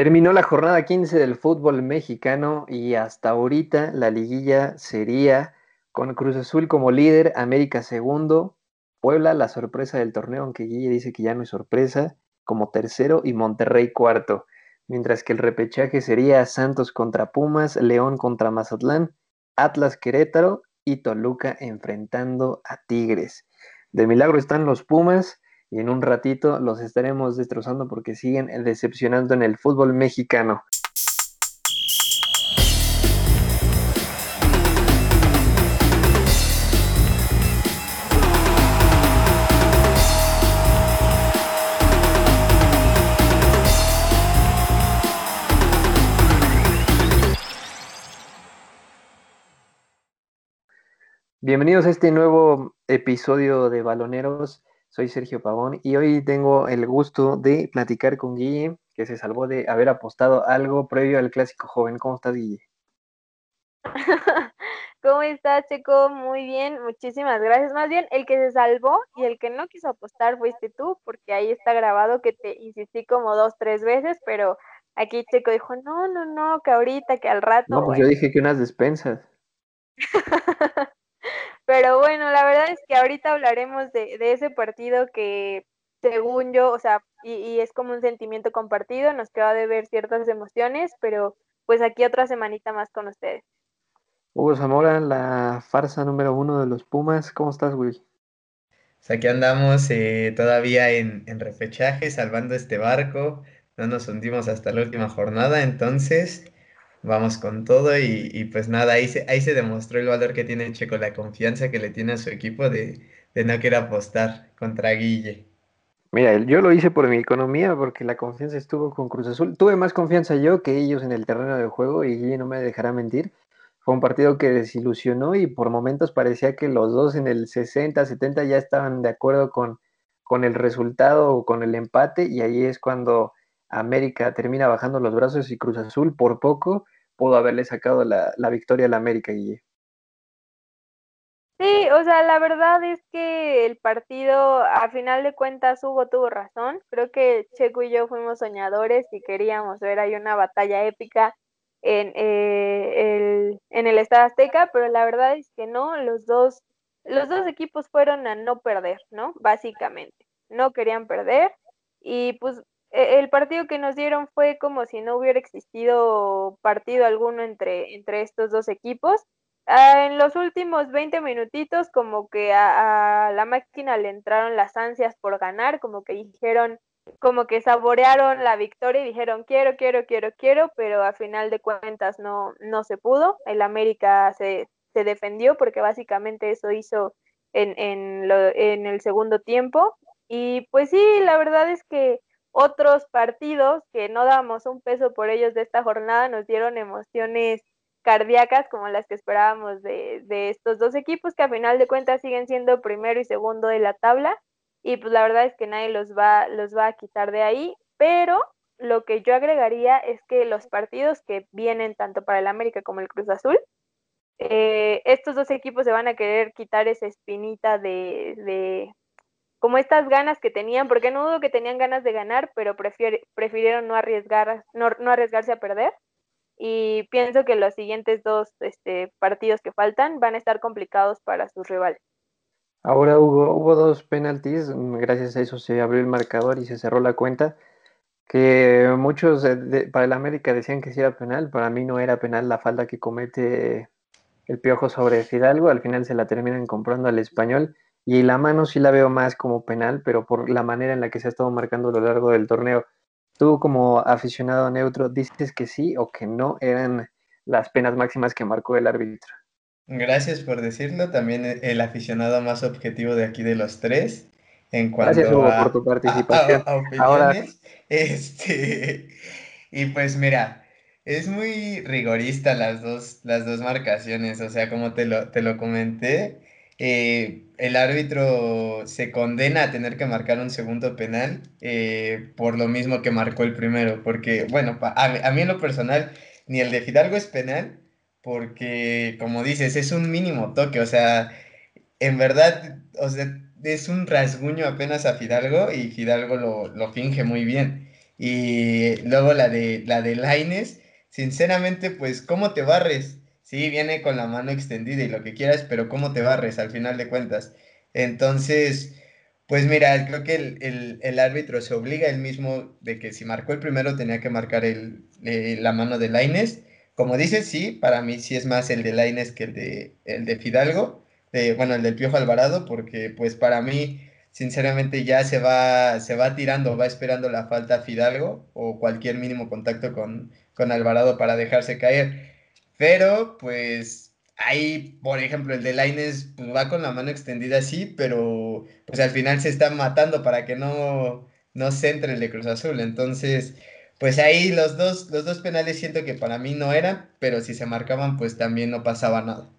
Terminó la jornada 15 del fútbol mexicano y hasta ahorita la liguilla sería con Cruz Azul como líder, América segundo, Puebla la sorpresa del torneo, aunque Guille dice que ya no es sorpresa, como tercero y Monterrey cuarto, mientras que el repechaje sería Santos contra Pumas, León contra Mazatlán, Atlas Querétaro y Toluca enfrentando a Tigres. De milagro están los Pumas y en un ratito los estaremos destrozando porque siguen decepcionando en el fútbol mexicano. Bienvenidos a este nuevo episodio de Baloneros. Soy Sergio Pavón y hoy tengo el gusto de platicar con Guille, que se salvó de haber apostado algo previo al clásico joven. ¿Cómo estás, Guille? ¿Cómo estás, Checo? Muy bien, muchísimas gracias. Más bien, el que se salvó y el que no quiso apostar fuiste tú, porque ahí está grabado que te insistí como dos, tres veces, pero aquí Checo dijo, no, no, no, que ahorita, que al rato. No, pues yo dije que unas despensas. Pero bueno, la verdad es que ahorita hablaremos de, ese partido que según yo, o sea, y, es como un sentimiento compartido, nos queda de ver ciertas emociones, pero pues aquí otra semanita más con ustedes. Hugo Zamora, la farsa número uno de los Pumas, ¿cómo estás, güey? Pues aquí andamos eh, todavía en, en repechaje, salvando este barco, no nos hundimos hasta la última jornada, entonces vamos con todo y, pues nada, ahí se, ahí se demostró el valor que tiene Checo, la confianza que le tiene a su equipo de, no querer apostar contra Guille. Mira, yo lo hice por mi economía, porque la confianza estuvo con Cruz Azul. Tuve más confianza yo que ellos en el terreno de juego y Guille no me dejará mentir. Fue un partido que desilusionó y por momentos parecía que los dos en el 60, 70 ya estaban de acuerdo con, con el resultado o con el empate y ahí es cuando América termina bajando los brazos y Cruz Azul por poco pudo haberle sacado la, victoria a la América, Guille. Sí, o sea, la verdad es que el partido, a final de cuentas, Hugo tuvo razón. Creo que Checo y yo fuimos soñadores y queríamos ver ahí una batalla épica en, eh, el, en el Estado Azteca, pero la verdad es que no, los dos, los dos equipos fueron a no perder, ¿no? Básicamente, no querían perder y pues el partido que nos dieron fue como si no hubiera existido partido alguno entre, entre estos dos equipos. Ah, en los últimos 20 minutitos como que a, la máquina le entraron las ansias por ganar, como que dijeron, como que saborearon la victoria y dijeron quiero, quiero, quiero, quiero, pero a final de cuentas no, no se pudo. El América se, se defendió porque básicamente eso hizo en, en, en el segundo tiempo. Y pues sí, la verdad es que otros partidos que no damos un peso por ellos de esta jornada nos dieron emociones cardíacas como las que esperábamos de, estos dos equipos que a final de cuentas siguen siendo primero y segundo de la tabla y pues la verdad es que nadie los va, los va a quitar de ahí, pero lo que yo agregaría es que los partidos que vienen tanto para el América como el Cruz Azul, eh, estos dos equipos se van a querer quitar esa espinita de, como estas ganas que tenían, porque no dudo que tenían ganas de ganar, pero prefirieron no, arriesgar, no, arriesgarse a perder. Y pienso que los siguientes dos este, partidos que faltan van a estar complicados para sus rivales. Ahora hubo, dos penaltis, gracias a eso se abrió el marcador y se cerró la cuenta, que muchos para el América decían que sí era penal, para mí no era penal la falta que comete el Piojo sobre Fidalgo, al final se la terminan comprando al español y la mano sí la veo más como penal, pero por la manera en la que se ha estado marcando a lo largo del torneo. Tú como aficionado neutro, ¿dices que sí o que no eran las penas máximas que marcó el árbitro? Gracias por decirlo, también el aficionado más objetivo de aquí de los tres. En cuanto Gracias, Hugo, por tu participación. Ahora... Este, y pues mira, es muy rigorista las dos, las dos marcaciones, o sea, como te lo, te lo comenté, eh, el árbitro se condena a tener que marcar un segundo penal eh, por lo mismo que marcó el primero, porque, bueno, a, mí en lo personal, ni el de Fidalgo es penal, porque, como dices, es un mínimo toque, o sea, en verdad, o sea, es un rasguño apenas a Fidalgo y Fidalgo lo, lo finge muy bien. Y luego la de la de Laines, sinceramente, pues, ¿cómo te barres? Sí, viene con la mano extendida y lo que quieras, pero ¿cómo te barres al final de cuentas? Entonces, pues mira, creo que el, árbitro se obliga él mismo de que si marcó el primero tenía que marcar el, eh, la mano de Laines. Como dices, sí, para mí sí es más el de Laines que el de, el de Fidalgo, bueno, el del Piojo Alvarado, porque pues para mí, sinceramente, ya se va, se va tirando, va esperando la falta Fidalgo o cualquier mínimo contacto con, con Alvarado para dejarse caer. Pero pues Ahí, por ejemplo, el de Laines pues, va con la mano extendida así, pero pues al final se está matando para que no, no centre el de Cruz Azul. Entonces, pues ahí los dos, los dos penales siento que para mí no eran, pero si se marcaban, pues también no pasaba nada.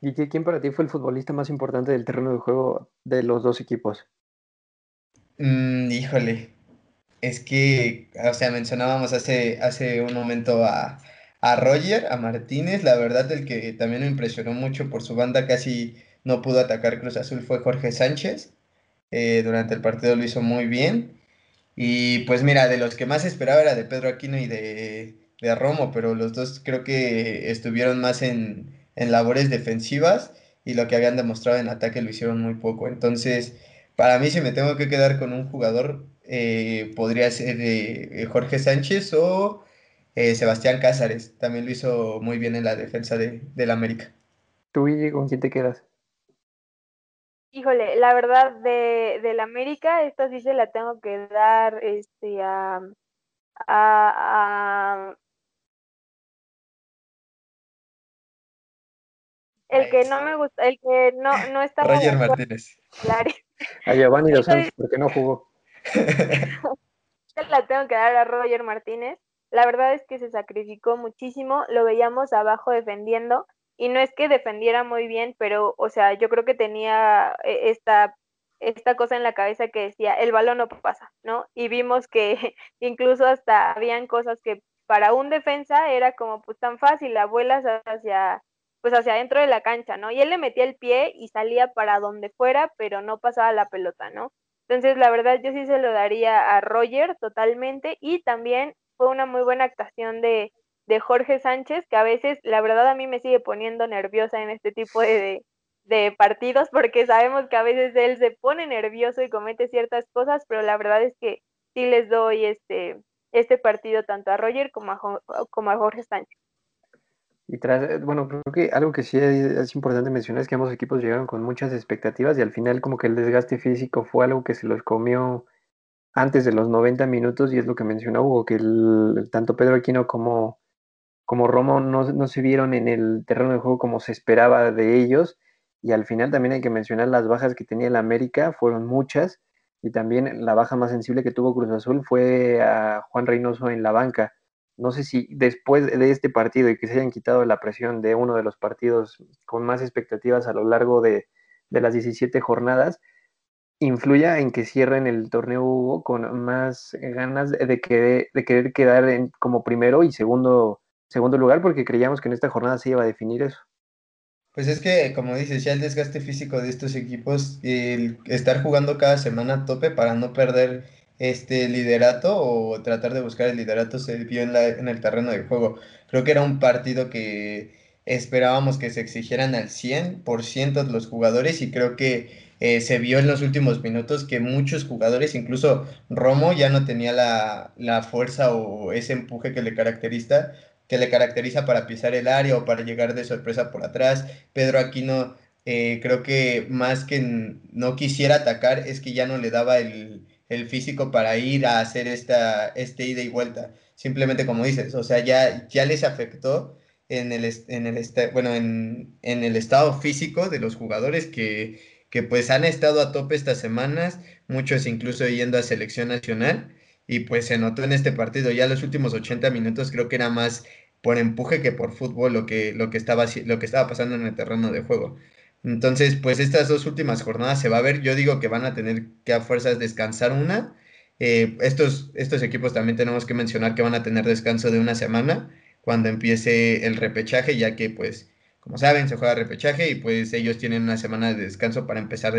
¿Y quién para ti fue el futbolista más importante del terreno de juego de los dos equipos? Mm, híjole, es que, o sea, mencionábamos hace, hace un momento a, a Roger, a Martínez, la verdad el que también me impresionó mucho por su banda, casi no pudo atacar Cruz Azul fue Jorge Sánchez. Eh, durante el partido lo hizo muy bien. Y pues mira, de los que más esperaba era de Pedro Aquino y de, de Romo, pero los dos creo que estuvieron más en, en labores defensivas y lo que habían demostrado en ataque lo hicieron muy poco. Entonces, para mí si me tengo que quedar con un jugador, eh, podría ser eh, Jorge Sánchez o eh, Sebastián Cázares también lo hizo muy bien en la defensa de, del América. ¿Tú, y con quién te quedas? Híjole, la verdad, de, del América, esta sí se la tengo que dar este, a, a, el que no me gusta, el que no, no está Roger Martínez. A Giovanni Dos Santos, porque no jugó. la tengo que dar a Roger Martínez. La verdad es que se sacrificó muchísimo, lo veíamos abajo defendiendo y no es que defendiera muy bien, pero o sea, yo creo que tenía eh, esta esta cosa en la cabeza que decía, el balón no pasa, ¿no? Y vimos que incluso hasta habían cosas que para un defensa era como pues tan fácil, la vuelas hacia pues hacia adentro de la cancha, ¿no? Y él le metía el pie y salía para donde fuera, pero no pasaba la pelota, ¿no? Entonces, la verdad, yo sí se lo daría a Roger totalmente y también fue una muy buena actuación de, de Jorge Sánchez, que a veces, la verdad, a mí me sigue poniendo nerviosa en este tipo de, de partidos, porque sabemos que a veces él se pone nervioso y comete ciertas cosas, pero la verdad es que sí les doy este, este partido tanto a Roger como a, como a Jorge Sánchez. Y tras, bueno, creo que algo que sí es importante mencionar es que ambos equipos llegaron con muchas expectativas y al final como que el desgaste físico fue algo que se los comió antes de los 90 minutos y es lo que mencionó Hugo, que el, tanto Pedro Aquino como, como Romo no, no, se vieron en el terreno de juego como se esperaba de ellos y al final también hay que mencionar las bajas que tenía el América, fueron muchas y también la baja más sensible que tuvo Cruz Azul fue a Juan Reynoso en la banca. No sé si después de este partido y que se hayan quitado la presión de uno de los partidos con más expectativas a lo largo de, de las 17 jornadas, influya en que cierren el torneo Hugo con más ganas de, que, de querer quedar en, como primero y segundo, segundo lugar, porque creíamos que en esta jornada se iba a definir eso. Pues es que, como dices, ya el desgaste físico de estos equipos, el estar jugando cada semana a tope para no perder este liderato o tratar de buscar el liderato se vio en el terreno de juego. Creo que era un partido que esperábamos que se exigieran al 100% los jugadores y creo que eh, se vio en los últimos minutos que muchos jugadores, incluso Romo, ya no tenía la, fuerza o ese empuje que le caracteriza, que le caracteriza para pisar el área o para llegar de sorpresa por atrás. Pedro Aquino, eh, creo que más que no quisiera atacar, es que ya no le daba el, físico para ir a hacer esta, este ida y vuelta. Simplemente como dices, o sea, ya, ya les afectó en el, en el, bueno, en, en el estado físico de los jugadores que que pues han estado a tope estas semanas, muchos incluso yendo a selección nacional, y pues se notó en este partido, ya los últimos 80 minutos creo que era más por empuje que por fútbol lo que, lo que, estaba, lo que estaba pasando en el terreno de juego. Entonces, pues estas dos últimas jornadas se va a ver, yo digo que van a tener que a fuerzas descansar una. Eh, estos, estos equipos también tenemos que mencionar que van a tener descanso de una semana cuando empiece el repechaje, ya que pues como saben, se juega repechaje y pues ellos tienen una semana de descanso para empezar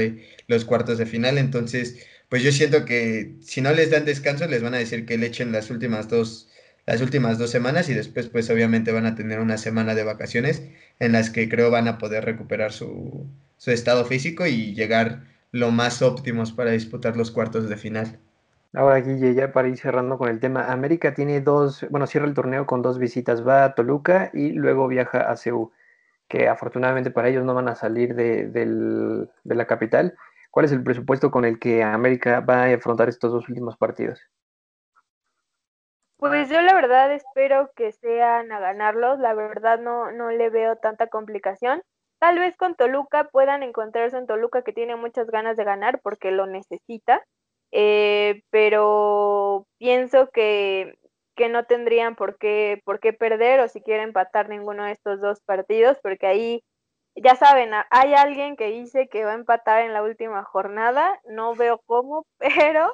los cuartos de final. Entonces, pues yo siento que si no les dan descanso, les van a decir que le echen las últimas dos, las últimas dos semanas y después pues obviamente van a tener una semana de vacaciones en las que creo van a poder recuperar su, su estado físico y llegar lo más óptimos para disputar los cuartos de final. Ahora, Guille, ya para ir cerrando con el tema, América tiene dos, bueno, cierra el torneo con dos visitas, va a Toluca y luego viaja a Ceú que afortunadamente para ellos no van a salir de, la capital. ¿Cuál es el presupuesto con el que América va a afrontar estos dos últimos partidos? Pues yo la verdad espero que sean a ganarlos, la verdad no, no le veo tanta complicación. Tal vez con Toluca puedan encontrarse en Toluca que tiene muchas ganas de ganar porque lo necesita, eh, pero pienso que que no tendrían por qué, por qué perder o si quieren empatar ninguno de estos dos partidos, porque ahí, ya saben, hay alguien que dice que va a empatar en la última jornada, no veo cómo, pero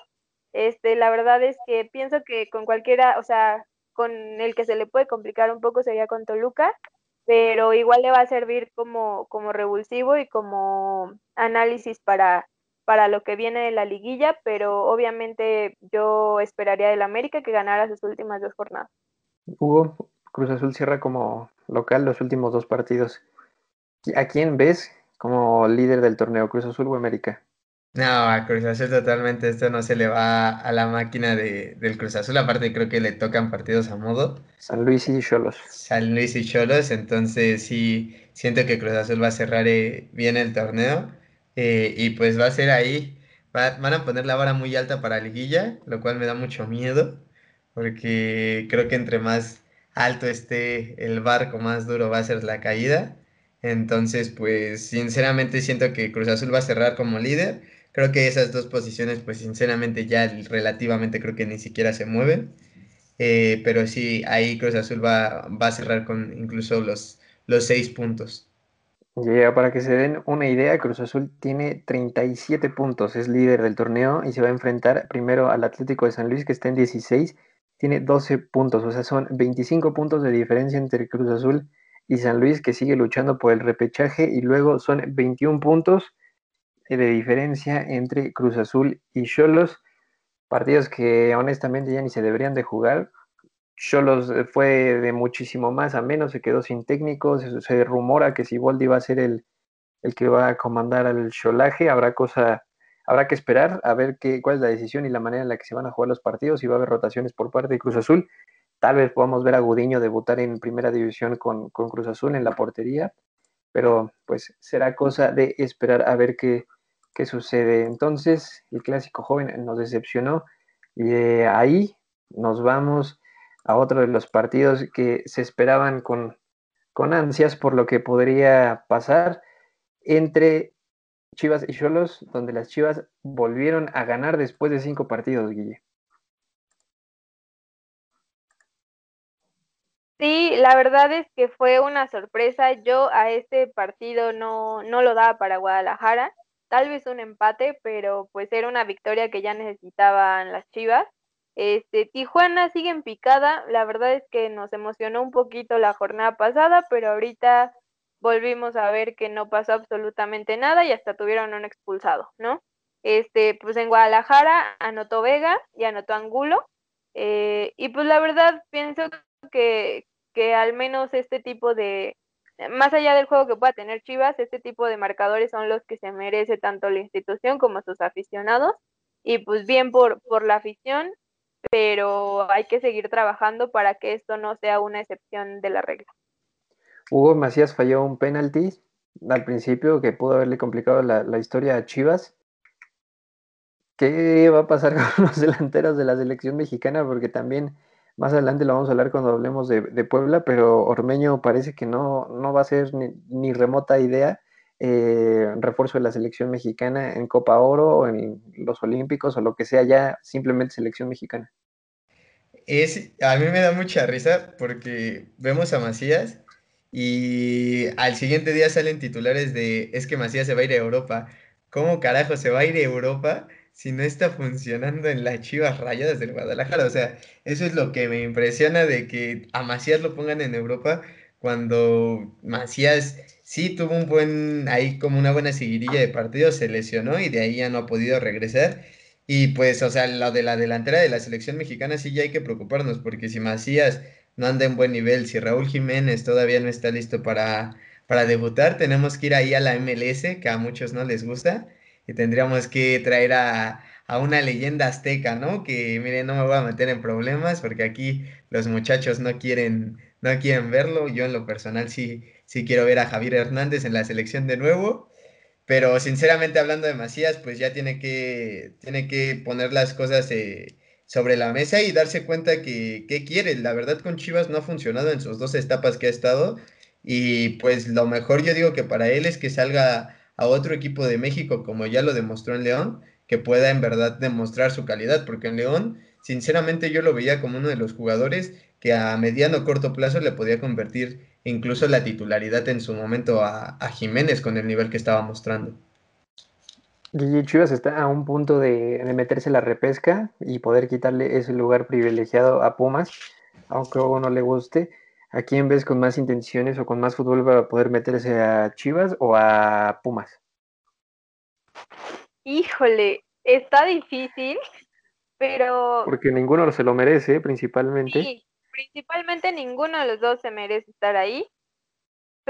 este, la verdad es que pienso que con cualquiera, o sea, con el que se le puede complicar un poco sería con Toluca, pero igual le va a servir como, como revulsivo y como análisis para, para lo que viene de la liguilla, pero obviamente yo esperaría del América que ganara sus últimas dos jornadas. Hugo, Cruz Azul cierra como local los últimos dos partidos. ¿A quién ves como líder del torneo, Cruz Azul o América? No, a Cruz Azul totalmente esto no se le va a la máquina de, del Cruz Azul, aparte creo que le tocan partidos a modo. San Luis y Cholos. San Luis y Cholos, entonces sí, siento que Cruz Azul va a cerrar eh, bien el torneo. Eh, y pues va a ser ahí, van a poner la vara muy alta para liguilla, lo cual me da mucho miedo, porque creo que entre más alto esté el barco, más duro va a ser la caída. Entonces, pues sinceramente siento que Cruz Azul va a cerrar como líder. Creo que esas dos posiciones, pues sinceramente ya relativamente creo que ni siquiera se mueven. Eh, pero sí, ahí Cruz Azul va, va a cerrar con incluso los, los seis puntos. Ya, para que se den una idea, Cruz Azul tiene 37 puntos, es líder del torneo y se va a enfrentar primero al Atlético de San Luis, que está en 16, tiene 12 puntos, o sea, son 25 puntos de diferencia entre Cruz Azul y San Luis, que sigue luchando por el repechaje, y luego son 21 puntos de diferencia entre Cruz Azul y Cholos, partidos que honestamente ya ni se deberían de jugar, Cholos eh, fue de muchísimo más a menos, se quedó sin técnicos, se, rumora que si Boldi va a ser el, el que va a comandar al Cholaje, habrá cosa, habrá que esperar a ver qué, cuál es la decisión y la manera en la que se van a jugar los partidos, si va a haber rotaciones por parte de Cruz Azul. Tal vez podamos ver a Gudiño debutar en primera división con, con Cruz Azul en la portería, pero pues será cosa de esperar a ver qué, qué sucede. Entonces, el clásico joven nos decepcionó y ahí nos vamos a otro de los partidos que se esperaban con, con ansias por lo que podría pasar entre Chivas y Cholos, donde las Chivas volvieron a ganar después de cinco partidos, Guille. Sí, la verdad es que fue una sorpresa. Yo a este partido no, no lo daba para Guadalajara. Tal vez un empate, pero pues era una victoria que ya necesitaban las Chivas. Este, Tijuana sigue en picada, la verdad es que nos emocionó un poquito la jornada pasada, pero ahorita volvimos a ver que no pasó absolutamente nada y hasta tuvieron un expulsado, ¿no? Este, pues en Guadalajara anotó Vega y anotó Angulo, eh, y pues la verdad pienso que, que al menos este tipo de, más allá del juego que pueda tener Chivas, este tipo de marcadores son los que se merece tanto la institución como sus aficionados. Y pues bien por, por la afición, pero hay que seguir trabajando para que esto no sea una excepción de la regla. Hugo Macías falló un penalti al principio que pudo haberle complicado la, historia a Chivas. ¿Qué va a pasar con los delanteros de la selección mexicana? Porque también más adelante lo vamos a hablar cuando hablemos de, Puebla, pero Ormeño parece que no, no va a ser ni, remota idea eh, refuerzo de la selección mexicana en Copa Oro o en los Olímpicos o lo que sea, ya simplemente selección mexicana. Es, a mí me da mucha risa porque vemos a Macías y al siguiente día salen titulares de es que Macías se va a ir a Europa. ¿Cómo carajo se va a ir a Europa si no está funcionando en las Chivas Rayadas del Guadalajara? O sea, eso es lo que me impresiona de que a Macías lo pongan en Europa cuando Macías sí tuvo un buen, ahí como una buena seguidilla de partidos, se lesionó y de ahí ya no ha podido regresar. Y pues, o sea, lo de la delantera de la selección mexicana sí ya hay que preocuparnos, porque si Macías no anda en buen nivel, si Raúl Jiménez todavía no está listo para, para debutar, tenemos que ir ahí a la MLS, que a muchos no les gusta, y tendríamos que traer a, a una leyenda azteca, ¿no? Que, miren, no me voy a meter en problemas, porque aquí los muchachos no quieren, no quieren verlo, yo en lo personal sí, sí quiero ver a Javier Hernández en la selección de nuevo. Pero sinceramente hablando de Macías, pues ya tiene que, tiene que poner las cosas eh, sobre la mesa y darse cuenta que, qué quiere. La verdad con Chivas no ha funcionado en sus dos etapas que ha estado. Y pues lo mejor yo digo que para él es que salga a otro equipo de México, como ya lo demostró en León, que pueda en verdad demostrar su calidad, porque en León, sinceramente yo lo veía como uno de los jugadores que a mediano o corto plazo le podía convertir incluso la titularidad en su momento a, Jiménez con el nivel que estaba mostrando. Guille Chivas está a un punto de, meterse la repesca y poder quitarle ese lugar privilegiado a Pumas, aunque a uno le guste. ¿A quién ves con más intenciones o con más fútbol para poder meterse a Chivas o a Pumas? Híjole, está difícil, pero... Porque ninguno se lo merece, principalmente. Sí, principalmente ninguno de los dos se merece estar ahí,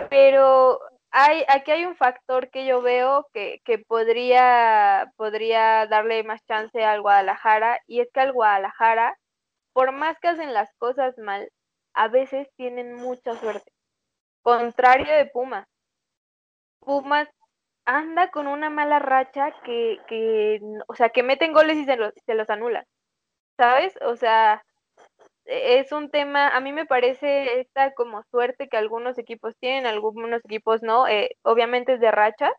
pero hay, aquí hay un factor que yo veo que, que podría, podría darle más chance al Guadalajara, y es que al Guadalajara, por más que hacen las cosas mal, a veces tienen mucha suerte. Contrario de Pumas. Pumas anda con una mala racha que, que o sea, que meten goles y se los, se los anulan. ¿Sabes? O sea, es un tema, a mí me parece esta como suerte que algunos equipos tienen, algunos equipos no, eh, obviamente es de racha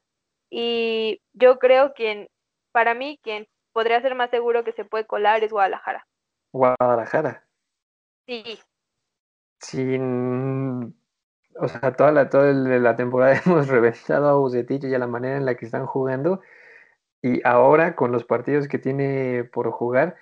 y yo creo que para mí quien podría ser más seguro que se puede colar es Guadalajara. Guadalajara. Sí. Sin, o sea, toda la, toda la temporada hemos reventado a Bucetich y a la manera en la que están jugando y ahora con los partidos que tiene por jugar,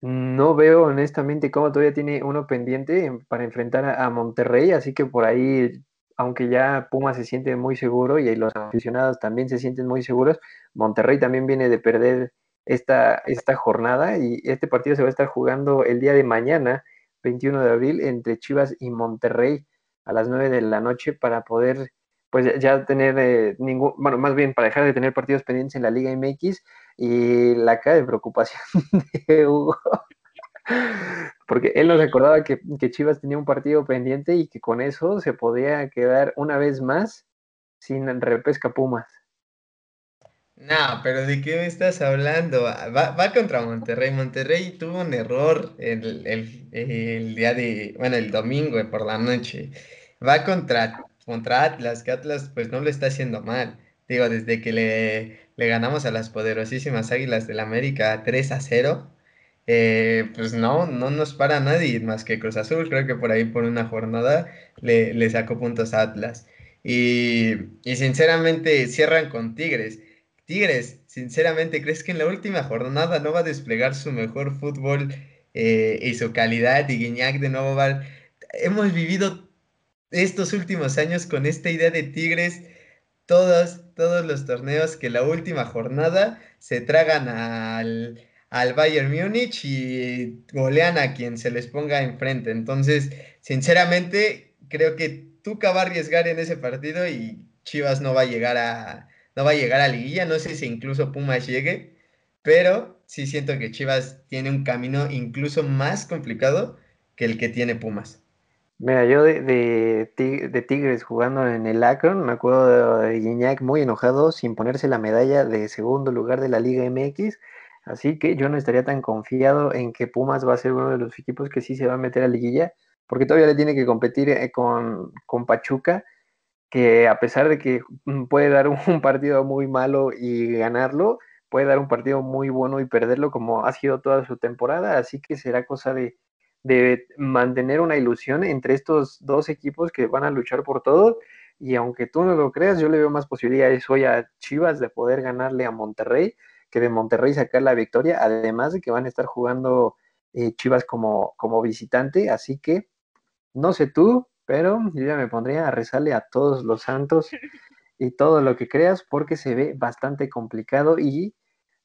no veo honestamente cómo todavía tiene uno pendiente para enfrentar a, Monterrey, así que por ahí, aunque ya Puma se siente muy seguro y los aficionados también se sienten muy seguros, Monterrey también viene de perder esta, esta jornada y este partido se va a estar jugando el día de mañana, 21 de abril, entre Chivas y Monterrey a las 9 de la noche para poder pues ya tener eh, ningún, bueno, más bien para dejar de tener partidos pendientes en la Liga MX y la cara de preocupación de Hugo, porque él nos acordaba que, Chivas tenía un partido pendiente y que con eso se podía quedar una vez más sin repesca Pumas. No, pero ¿de qué me estás hablando? Va, contra Monterrey. Monterrey tuvo un error el, el, día de, bueno, el domingo por la noche. Va contra, contra Atlas, que Atlas pues no lo está haciendo mal. Digo, desde que le, ganamos a las poderosísimas Águilas del América 3 a 0, eh, pues no, no nos para nadie más que Cruz Azul. Creo que por ahí por una jornada le, sacó puntos a Atlas. Y, y, sinceramente cierran con Tigres. Tigres, sinceramente, ¿crees que en la última jornada no va a desplegar su mejor fútbol eh, y su calidad? Y Guiñac de nuevo va... Hemos vivido estos últimos años con esta idea de Tigres todos, todos los torneos que la última jornada se tragan al, al Bayern Múnich y golean a quien se les ponga enfrente. Entonces, sinceramente, creo que Tuca va a arriesgar en ese partido y Chivas no va a llegar a no va a llegar a liguilla, no sé si incluso Pumas llegue, pero sí siento que Chivas tiene un camino incluso más complicado que el que tiene Pumas. Mira, yo de, de, Tigres jugando en el Akron, me acuerdo de, Guiñac muy enojado sin ponerse la medalla de segundo lugar de la Liga MX, así que yo no estaría tan confiado en que Pumas va a ser uno de los equipos que sí se va a meter a liguilla, porque todavía le tiene que competir eh, con, con Pachuca, que a pesar de que mm, puede dar un partido muy malo y ganarlo, puede dar un partido muy bueno y perderlo como ha sido toda su temporada, así que será cosa de de mantener una ilusión entre estos dos equipos que van a luchar por todo. Y aunque tú no lo creas, yo le veo más posibilidades hoy a Chivas de poder ganarle a Monterrey que de Monterrey sacar la victoria, además de que van a estar jugando eh, Chivas como, como visitante. Así que no sé tú, pero yo ya me pondría a rezarle a todos los santos y todo lo que creas porque se ve bastante complicado y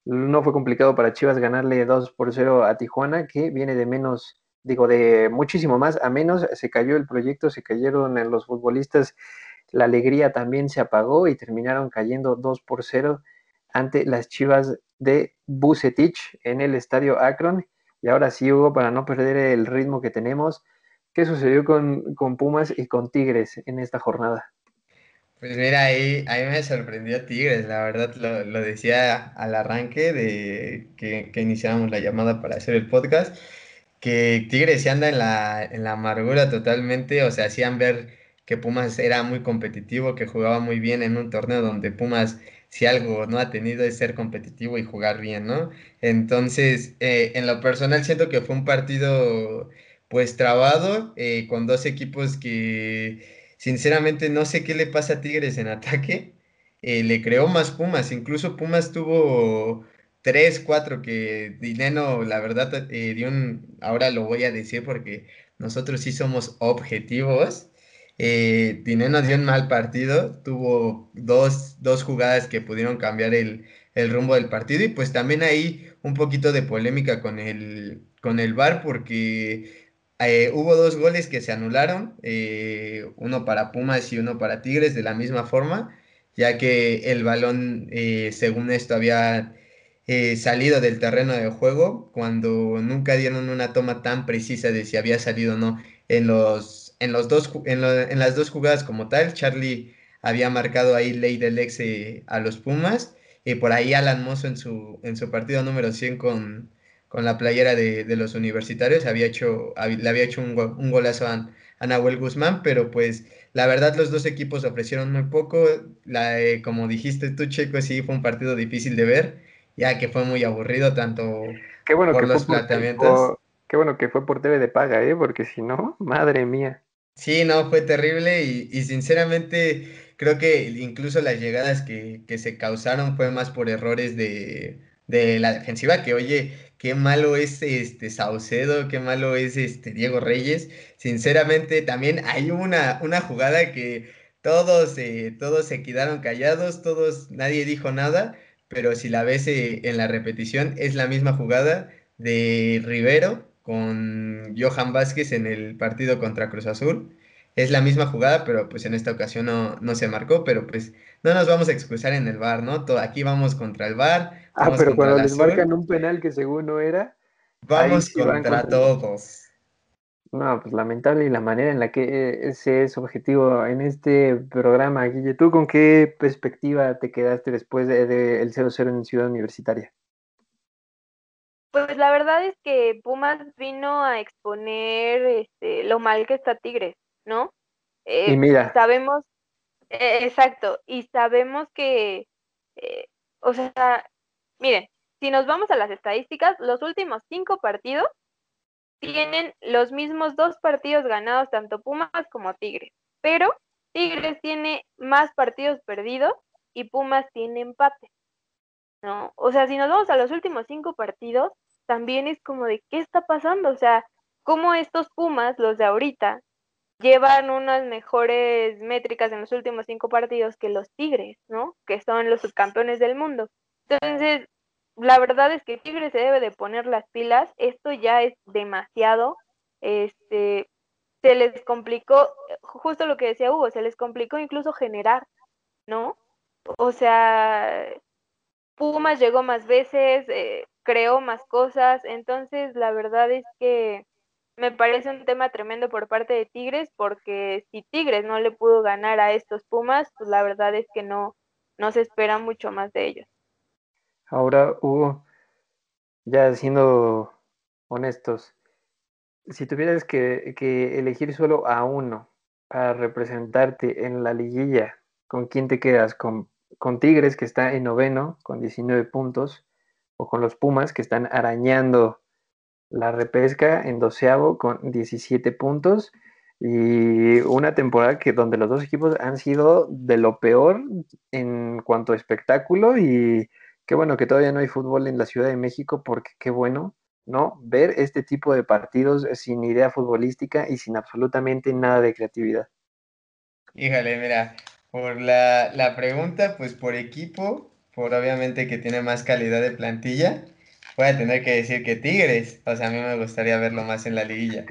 no fue complicado para Chivas ganarle 2 por 0 a Tijuana, que viene de menos, digo, de muchísimo más a menos, se cayó el proyecto, se cayeron los futbolistas, la alegría también se apagó y terminaron cayendo 2 por 0 ante las Chivas de Bucetich en el estadio Akron. Y ahora sí, Hugo, para no perder el ritmo que tenemos, ¿qué sucedió con, con Pumas y con Tigres en esta jornada? Pues mira, ahí, ahí me sorprendió Tigres, la verdad lo, lo decía al arranque de que, que iniciábamos la llamada para hacer el podcast, que Tigres se anda en la, amargura totalmente, o sea, hacían ver que Pumas era muy competitivo, que jugaba muy bien en un torneo donde Pumas si algo no ha tenido es ser competitivo y jugar bien, ¿no? Entonces, eh, en lo personal siento que fue un partido pues trabado, eh, con dos equipos que sinceramente no sé qué le pasa a Tigres en ataque, eh, le creó más Pumas, incluso Pumas tuvo tres, cuatro que Dineno, la verdad, dio un, ahora lo voy a decir porque nosotros sí somos objetivos, eh, Dineno dio un mal partido, tuvo dos, dos jugadas que pudieron cambiar el, el, rumbo del partido y pues también hay un poquito de polémica con el, con el VAR porque eh, hubo dos goles que se anularon, eh, uno para Pumas y uno para Tigres de la misma forma, ya que el balón, eh, según esto, había eh, salido del terreno de juego cuando nunca dieron una toma tan precisa de si había salido o no en los en, los dos, en, las dos jugadas como tal, Charlie había marcado ahí ley del ex eh, a los Pumas. Y por ahí Alan Mozo en su, en su partido número 100 con, con la playera de, los universitarios había hecho, le había hecho un, golazo a, Nahuel Guzmán, pero pues la verdad los dos equipos ofrecieron muy poco. La, como dijiste tú, Checo, sí fue un partido difícil de ver, ya que fue muy aburrido tanto Qué bueno por que los planteamientos. qué bueno que fue por TV de paga, ¿eh? porque si no, madre mía. Sí, no, fue terrible y, y sinceramente creo que incluso las llegadas que, que, se causaron fue más por errores de, de, la defensiva, que oye, qué malo es este Saucedo, qué malo es este Diego Reyes. Sinceramente también hay una, una jugada que todos, eh, todos se quedaron callados, todos, nadie dijo nada, pero si la ves eh, en la repetición es la misma jugada de Rivero con Johan Vázquez en el partido contra Cruz Azul. Es la misma jugada, pero pues en esta ocasión no, no se marcó, pero pues no nos vamos a excusar en el bar, ¿no? aquí vamos contra el bar. Ah, pero cuando les marcan un penal que según no era. Vamos contra, todos. No, pues lamentable y la manera en la que ese es objetivo en este programa, Guille. ¿Tú con qué perspectiva te quedaste después del de, 0-0 en Ciudad Universitaria? Pues la verdad es que Pumas vino a exponer este, lo mal que está Tigres, ¿no? Eh, y mira. Sabemos, eh, exacto, y sabemos que, eh, o sea, miren, si nos vamos a las estadísticas, los últimos cinco partidos tienen los mismos dos partidos ganados, tanto Pumas como Tigres, pero Tigres tiene más partidos perdidos y Pumas tiene empate. ¿No? O sea, si nos vamos a los últimos cinco partidos, también es como de qué está pasando, o sea, cómo estos Pumas, los de ahorita, llevan unas mejores métricas en los últimos cinco partidos que los Tigres, ¿no? Que son los subcampeones del mundo. Entonces, la verdad es que Tigres se debe de poner las pilas, esto ya es demasiado, este, se les complicó, justo lo que decía Hugo, se les complicó incluso generar, ¿no? O sea, Pumas llegó más veces, eh, creó más cosas, entonces la verdad es que me parece un tema tremendo por parte de Tigres, porque si Tigres no le pudo ganar a estos Pumas, pues la verdad es que no, no se espera mucho más de ellos. Ahora, Hugo, ya siendo honestos, si tuvieras que, elegir solo a uno para representarte en la liguilla, ¿con quién te quedas? ¿Con con Tigres, que está en noveno, con 19 puntos, o con los Pumas, que están arañando la repesca en doceavo con 17 puntos. Y una temporada que donde los dos equipos han sido de lo peor en cuanto a espectáculo. Y qué bueno que todavía no hay fútbol en la Ciudad de México, porque qué bueno. ¿no? Ver este tipo de partidos sin idea futbolística y sin absolutamente nada de creatividad. Híjole, mira, por la, la pregunta, pues por equipo, por obviamente que tiene más calidad de plantilla, voy a tener que decir que Tigres, o sea, a mí me gustaría verlo más en la liguilla.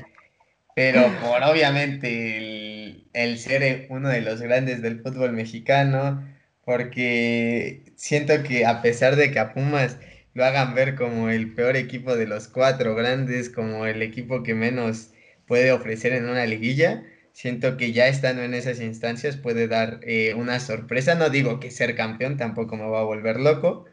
Pero por obviamente el, el ser uno de los grandes del fútbol mexicano, porque siento que a pesar de que a Pumas lo hagan ver como el peor equipo de los cuatro grandes, como el equipo que menos puede ofrecer en una liguilla, siento que ya estando en esas instancias puede dar eh, una sorpresa. No digo que ser campeón tampoco me va a volver loco,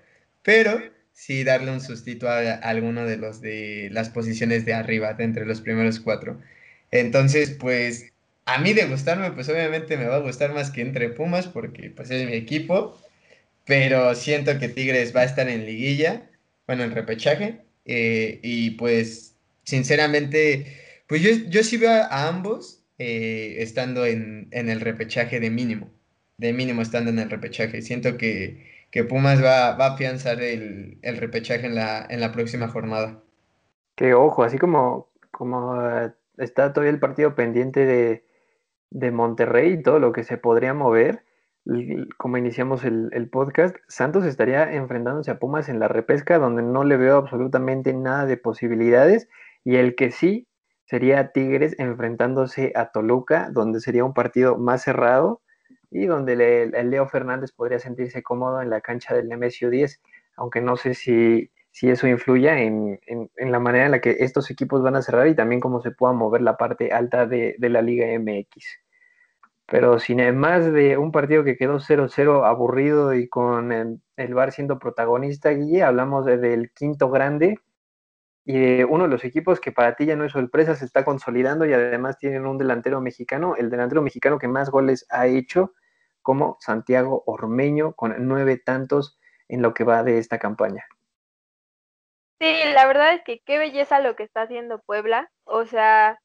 pero sí darle un sustito a, alguno de los de las posiciones de arriba, entre los primeros cuatro. Entonces, pues a mí de gustarme, pues obviamente me va a gustar más que entre Pumas porque pues es mi equipo, pero siento que Tigres va a estar en liguilla, bueno, en repechaje, eh, y pues sinceramente, pues yo, yo sí veo a ambos eh, estando en, el repechaje de mínimo, de mínimo estando en el repechaje. Siento que, Pumas va, a afianzar el, repechaje en la, en la próxima jornada. Que ojo, así como, como eh, está todavía el partido pendiente de, de Monterrey y todo lo que se podría mover, como iniciamos el, podcast, Santos estaría enfrentándose a Pumas en la repesca, donde no le veo absolutamente nada de posibilidades, y el que sí sería Tigres enfrentándose a Toluca, donde sería un partido más cerrado y donde el Leo Fernández podría sentirse cómodo en la cancha del MSU 10, aunque no sé si si eso influya en, la manera en la que estos equipos van a cerrar y también cómo se pueda mover la parte alta de, la Liga MX. Pero sin más de un partido que quedó 0-0 aburrido y con el, el, Bar siendo protagonista, Guille, hablamos del quinto grande y de uno de los equipos que para ti ya no es sorpresa, se está consolidando y además tienen un delantero mexicano, el delantero mexicano que más goles ha hecho, como Santiago Ormeño, con nueve tantos en lo que va de esta campaña. Sí, la verdad es que qué belleza lo que está haciendo Puebla. O sea,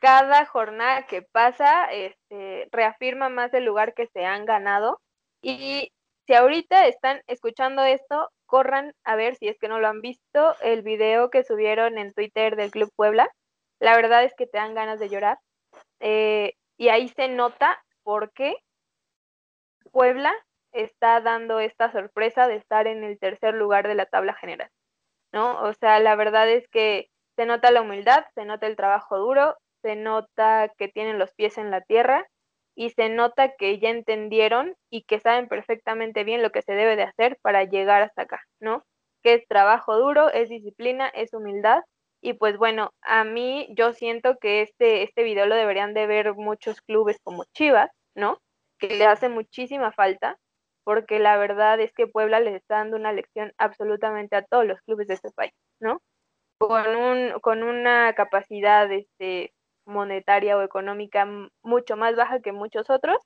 cada jornada que pasa, este, reafirma más el lugar que se han ganado. Y si ahorita están escuchando esto, corran a ver si es que no lo han visto, el video que subieron en Twitter del Club Puebla. La verdad es que te dan ganas de llorar. Eh, y ahí se nota por qué Puebla está dando esta sorpresa de estar en el tercer lugar de la tabla general. ¿no? O sea, la verdad es que se nota la humildad, se nota el trabajo duro, se nota que tienen los pies en la tierra y se nota que ya entendieron y que saben perfectamente bien lo que se debe de hacer para llegar hasta acá, ¿no? Que es trabajo duro, es disciplina, es humildad y pues bueno, a mí yo siento que este, este video lo deberían de ver muchos clubes como Chivas, ¿no? Que le hace muchísima falta porque la verdad es que Puebla les está dando una lección absolutamente a todos los clubes de este país, ¿no? Con, un, con una capacidad este, monetaria o económica mucho más baja que muchos otros,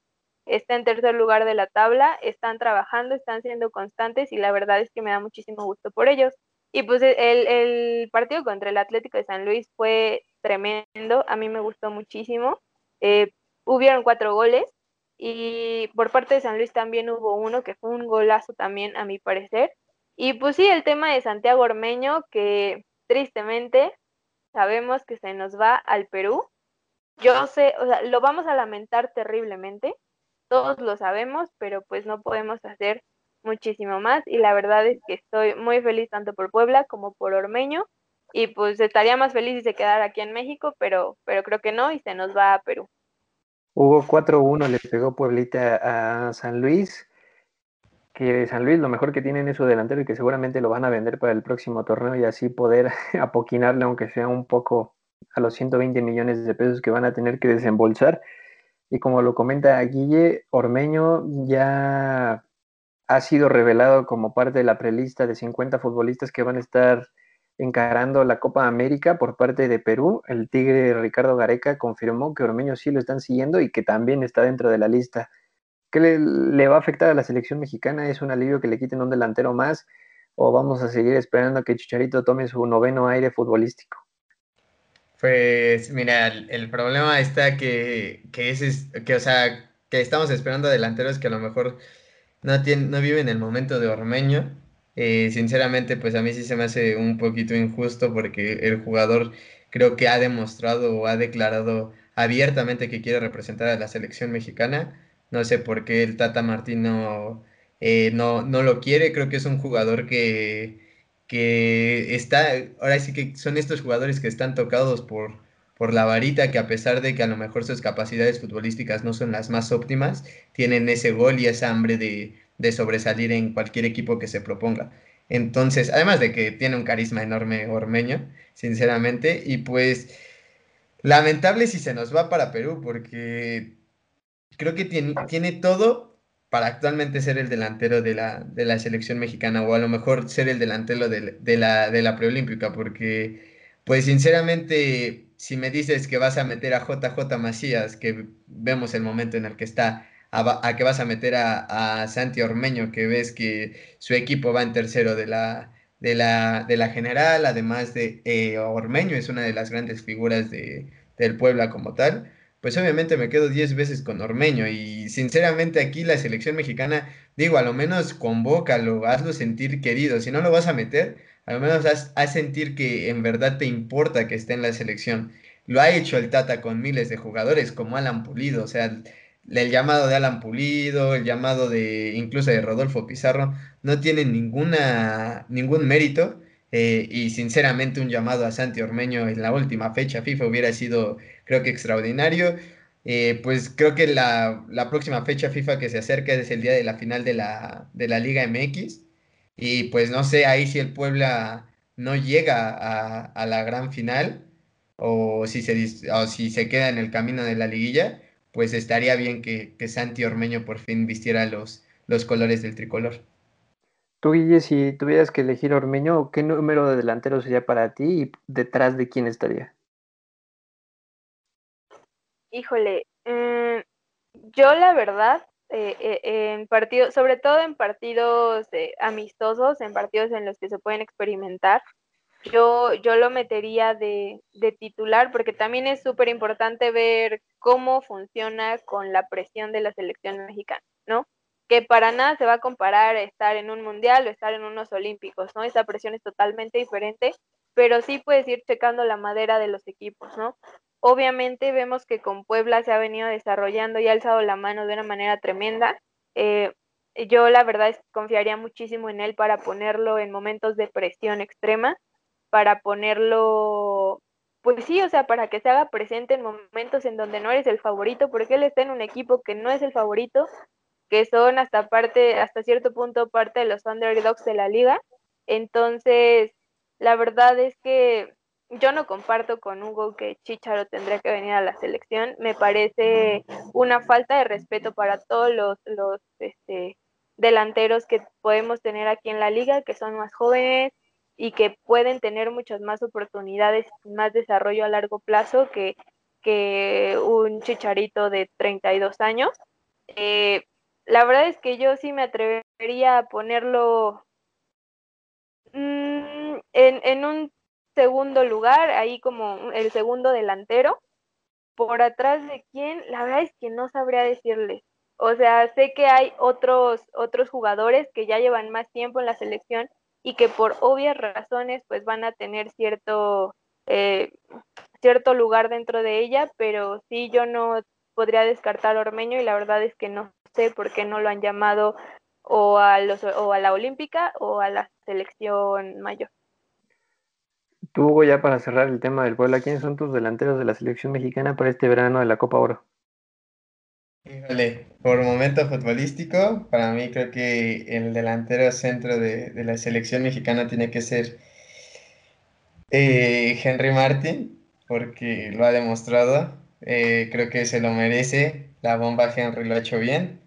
está en tercer lugar de la tabla, están trabajando, están siendo constantes y la verdad es que me da muchísimo gusto por ellos. Y pues el, el partido contra el Atlético de San Luis fue tremendo, a mí me gustó muchísimo. Eh, hubieron cuatro goles, y por parte de San Luis también hubo uno que fue un golazo también, a mi parecer. Y pues sí, el tema de Santiago Ormeño, que tristemente sabemos que se nos va al Perú. Yo sé, o sea, lo vamos a lamentar terriblemente, todos lo sabemos, pero pues no podemos hacer muchísimo más. Y la verdad es que estoy muy feliz tanto por Puebla como por Ormeño. Y pues estaría más feliz si se quedara aquí en México, pero, pero creo que no y se nos va a Perú. Hubo 4-1, le pegó Pueblita a San Luis. Que San Luis lo mejor que tienen es su delantero y que seguramente lo van a vender para el próximo torneo y así poder apoquinarle, aunque sea un poco, a los 120 millones de pesos que van a tener que desembolsar. Y como lo comenta Guille, Ormeño ya ha sido revelado como parte de la prelista de 50 futbolistas que van a estar encarando la Copa América por parte de Perú. El Tigre Ricardo Gareca confirmó que Ormeño sí lo están siguiendo y que también está dentro de la lista. ¿Qué le, va a afectar a la selección mexicana? ¿Es un alivio que le quiten un delantero más? ¿O vamos a seguir esperando a que Chicharito tome su noveno aire futbolístico? Pues mira, el, problema está que, que, es, que, o sea, que estamos esperando delanteros que a lo mejor no, tienen, no viven el momento de Ormeño Eh, sinceramente, pues a mí sí se me hace un poquito injusto porque el jugador creo que ha demostrado o ha declarado abiertamente que quiere representar a la selección mexicana. No sé por qué el Tata Martino eh, no, no lo quiere. Creo que es un jugador que, que está, ahora sí que son estos jugadores que están tocados por, por la varita, que a pesar de que a lo mejor sus capacidades futbolísticas no son las más óptimas, tienen ese gol y esa hambre de, de sobresalir en cualquier equipo que se proponga. Entonces, además de que tiene un carisma enorme Ormeño, sinceramente, y pues lamentable si se nos va para Perú, porque creo que tiene, tiene todo para actualmente ser el delantero de la, de la selección mexicana, o a lo mejor ser el delantero de, la, de la preolímpica, porque pues sinceramente, si me dices que vas a meter a JJ Macías, que vemos el momento en el que está a, que vas a meter a, Santi Ormeño, que ves que su equipo va en tercero de la, de la, de la general, además de eh, Ormeño es una de las grandes figuras de, del Puebla como tal, pues obviamente me quedo 10 veces con Ormeño y sinceramente aquí la selección mexicana, digo, a lo menos convócalo, hazlo sentir querido, si no lo vas a meter, a lo menos haz, sentir que en verdad te importa que esté en la selección. Lo ha hecho el Tata con miles de jugadores como Alan Pulido, o sea, el llamado de Alan Pulido, el llamado de incluso de Rodolfo Pizarro, no tienen ninguna, ningún mérito. Eh, y sinceramente un llamado a Santi Ormeño en la última fecha FIFA hubiera sido creo que extraordinario. Eh, pues creo que la, próxima fecha FIFA que se acerca es el día de la final de la, de la Liga MX. Y pues no sé ahí si el Puebla no llega a, la gran final o si, se, si se queda en el camino de la liguilla pues estaría bien que, Santi Ormeño por fin vistiera los, los colores del tricolor. Tú, Guille, si tuvieras que elegir Ormeño, ¿qué número de delantero sería para ti y detrás de quién estaría? Híjole, mm, yo la verdad, eh, eh, en partidos, sobre todo en partidos amistosos, en partidos en los que se pueden experimentar, yo, yo lo metería de, de titular porque también es súper importante ver cómo funciona con la presión de la selección mexicana, ¿no? Que para nada se va a comparar estar en un mundial o estar en unos olímpicos, ¿no? Esa presión es totalmente diferente, pero sí puedes ir checando la madera de los equipos, ¿no? Obviamente vemos que con Puebla se ha venido desarrollando y ha alzado la mano de una manera tremenda. Eh, yo la verdad es que confiaría muchísimo en él para ponerlo en momentos de presión extrema para ponerlo, pues sí, o sea, para que se haga presente en momentos en donde no eres el favorito, porque él está en un equipo que no es el favorito, que son hasta parte, hasta cierto punto parte de los underdogs de la liga. Entonces, la verdad es que yo no comparto con Hugo que Chicharo tendría que venir a la selección. Me parece una falta de respeto para todos los, los este, delanteros que podemos tener aquí en la liga, que son más jóvenes, y que pueden tener muchas más oportunidades más desarrollo a largo plazo que, que un chicharito de 32 años. Eh, la verdad es que yo sí me atrevería a ponerlo mm, en, en un segundo lugar, ahí como el segundo delantero. Por atrás de quién, la verdad es que no sabría decirles. O sea, sé que hay otros, otros jugadores que ya llevan más tiempo en la selección y que por obvias razones pues van a tener cierto, eh, cierto lugar dentro de ella, pero sí yo no podría descartar a Ormeño y la verdad es que no sé por qué no lo han llamado o a, los, o a la Olímpica o a la selección mayor. Tú, Hugo, ya para cerrar el tema del Puebla, ¿quiénes son tus delanteros de la selección mexicana para este verano de la Copa Oro? Híjole, por momento futbolístico, para mí creo que el delantero centro de, la selección mexicana tiene que ser eh, Henry Martin, porque lo ha demostrado. Eh, creo que se lo merece. La bomba Henry lo ha hecho bien.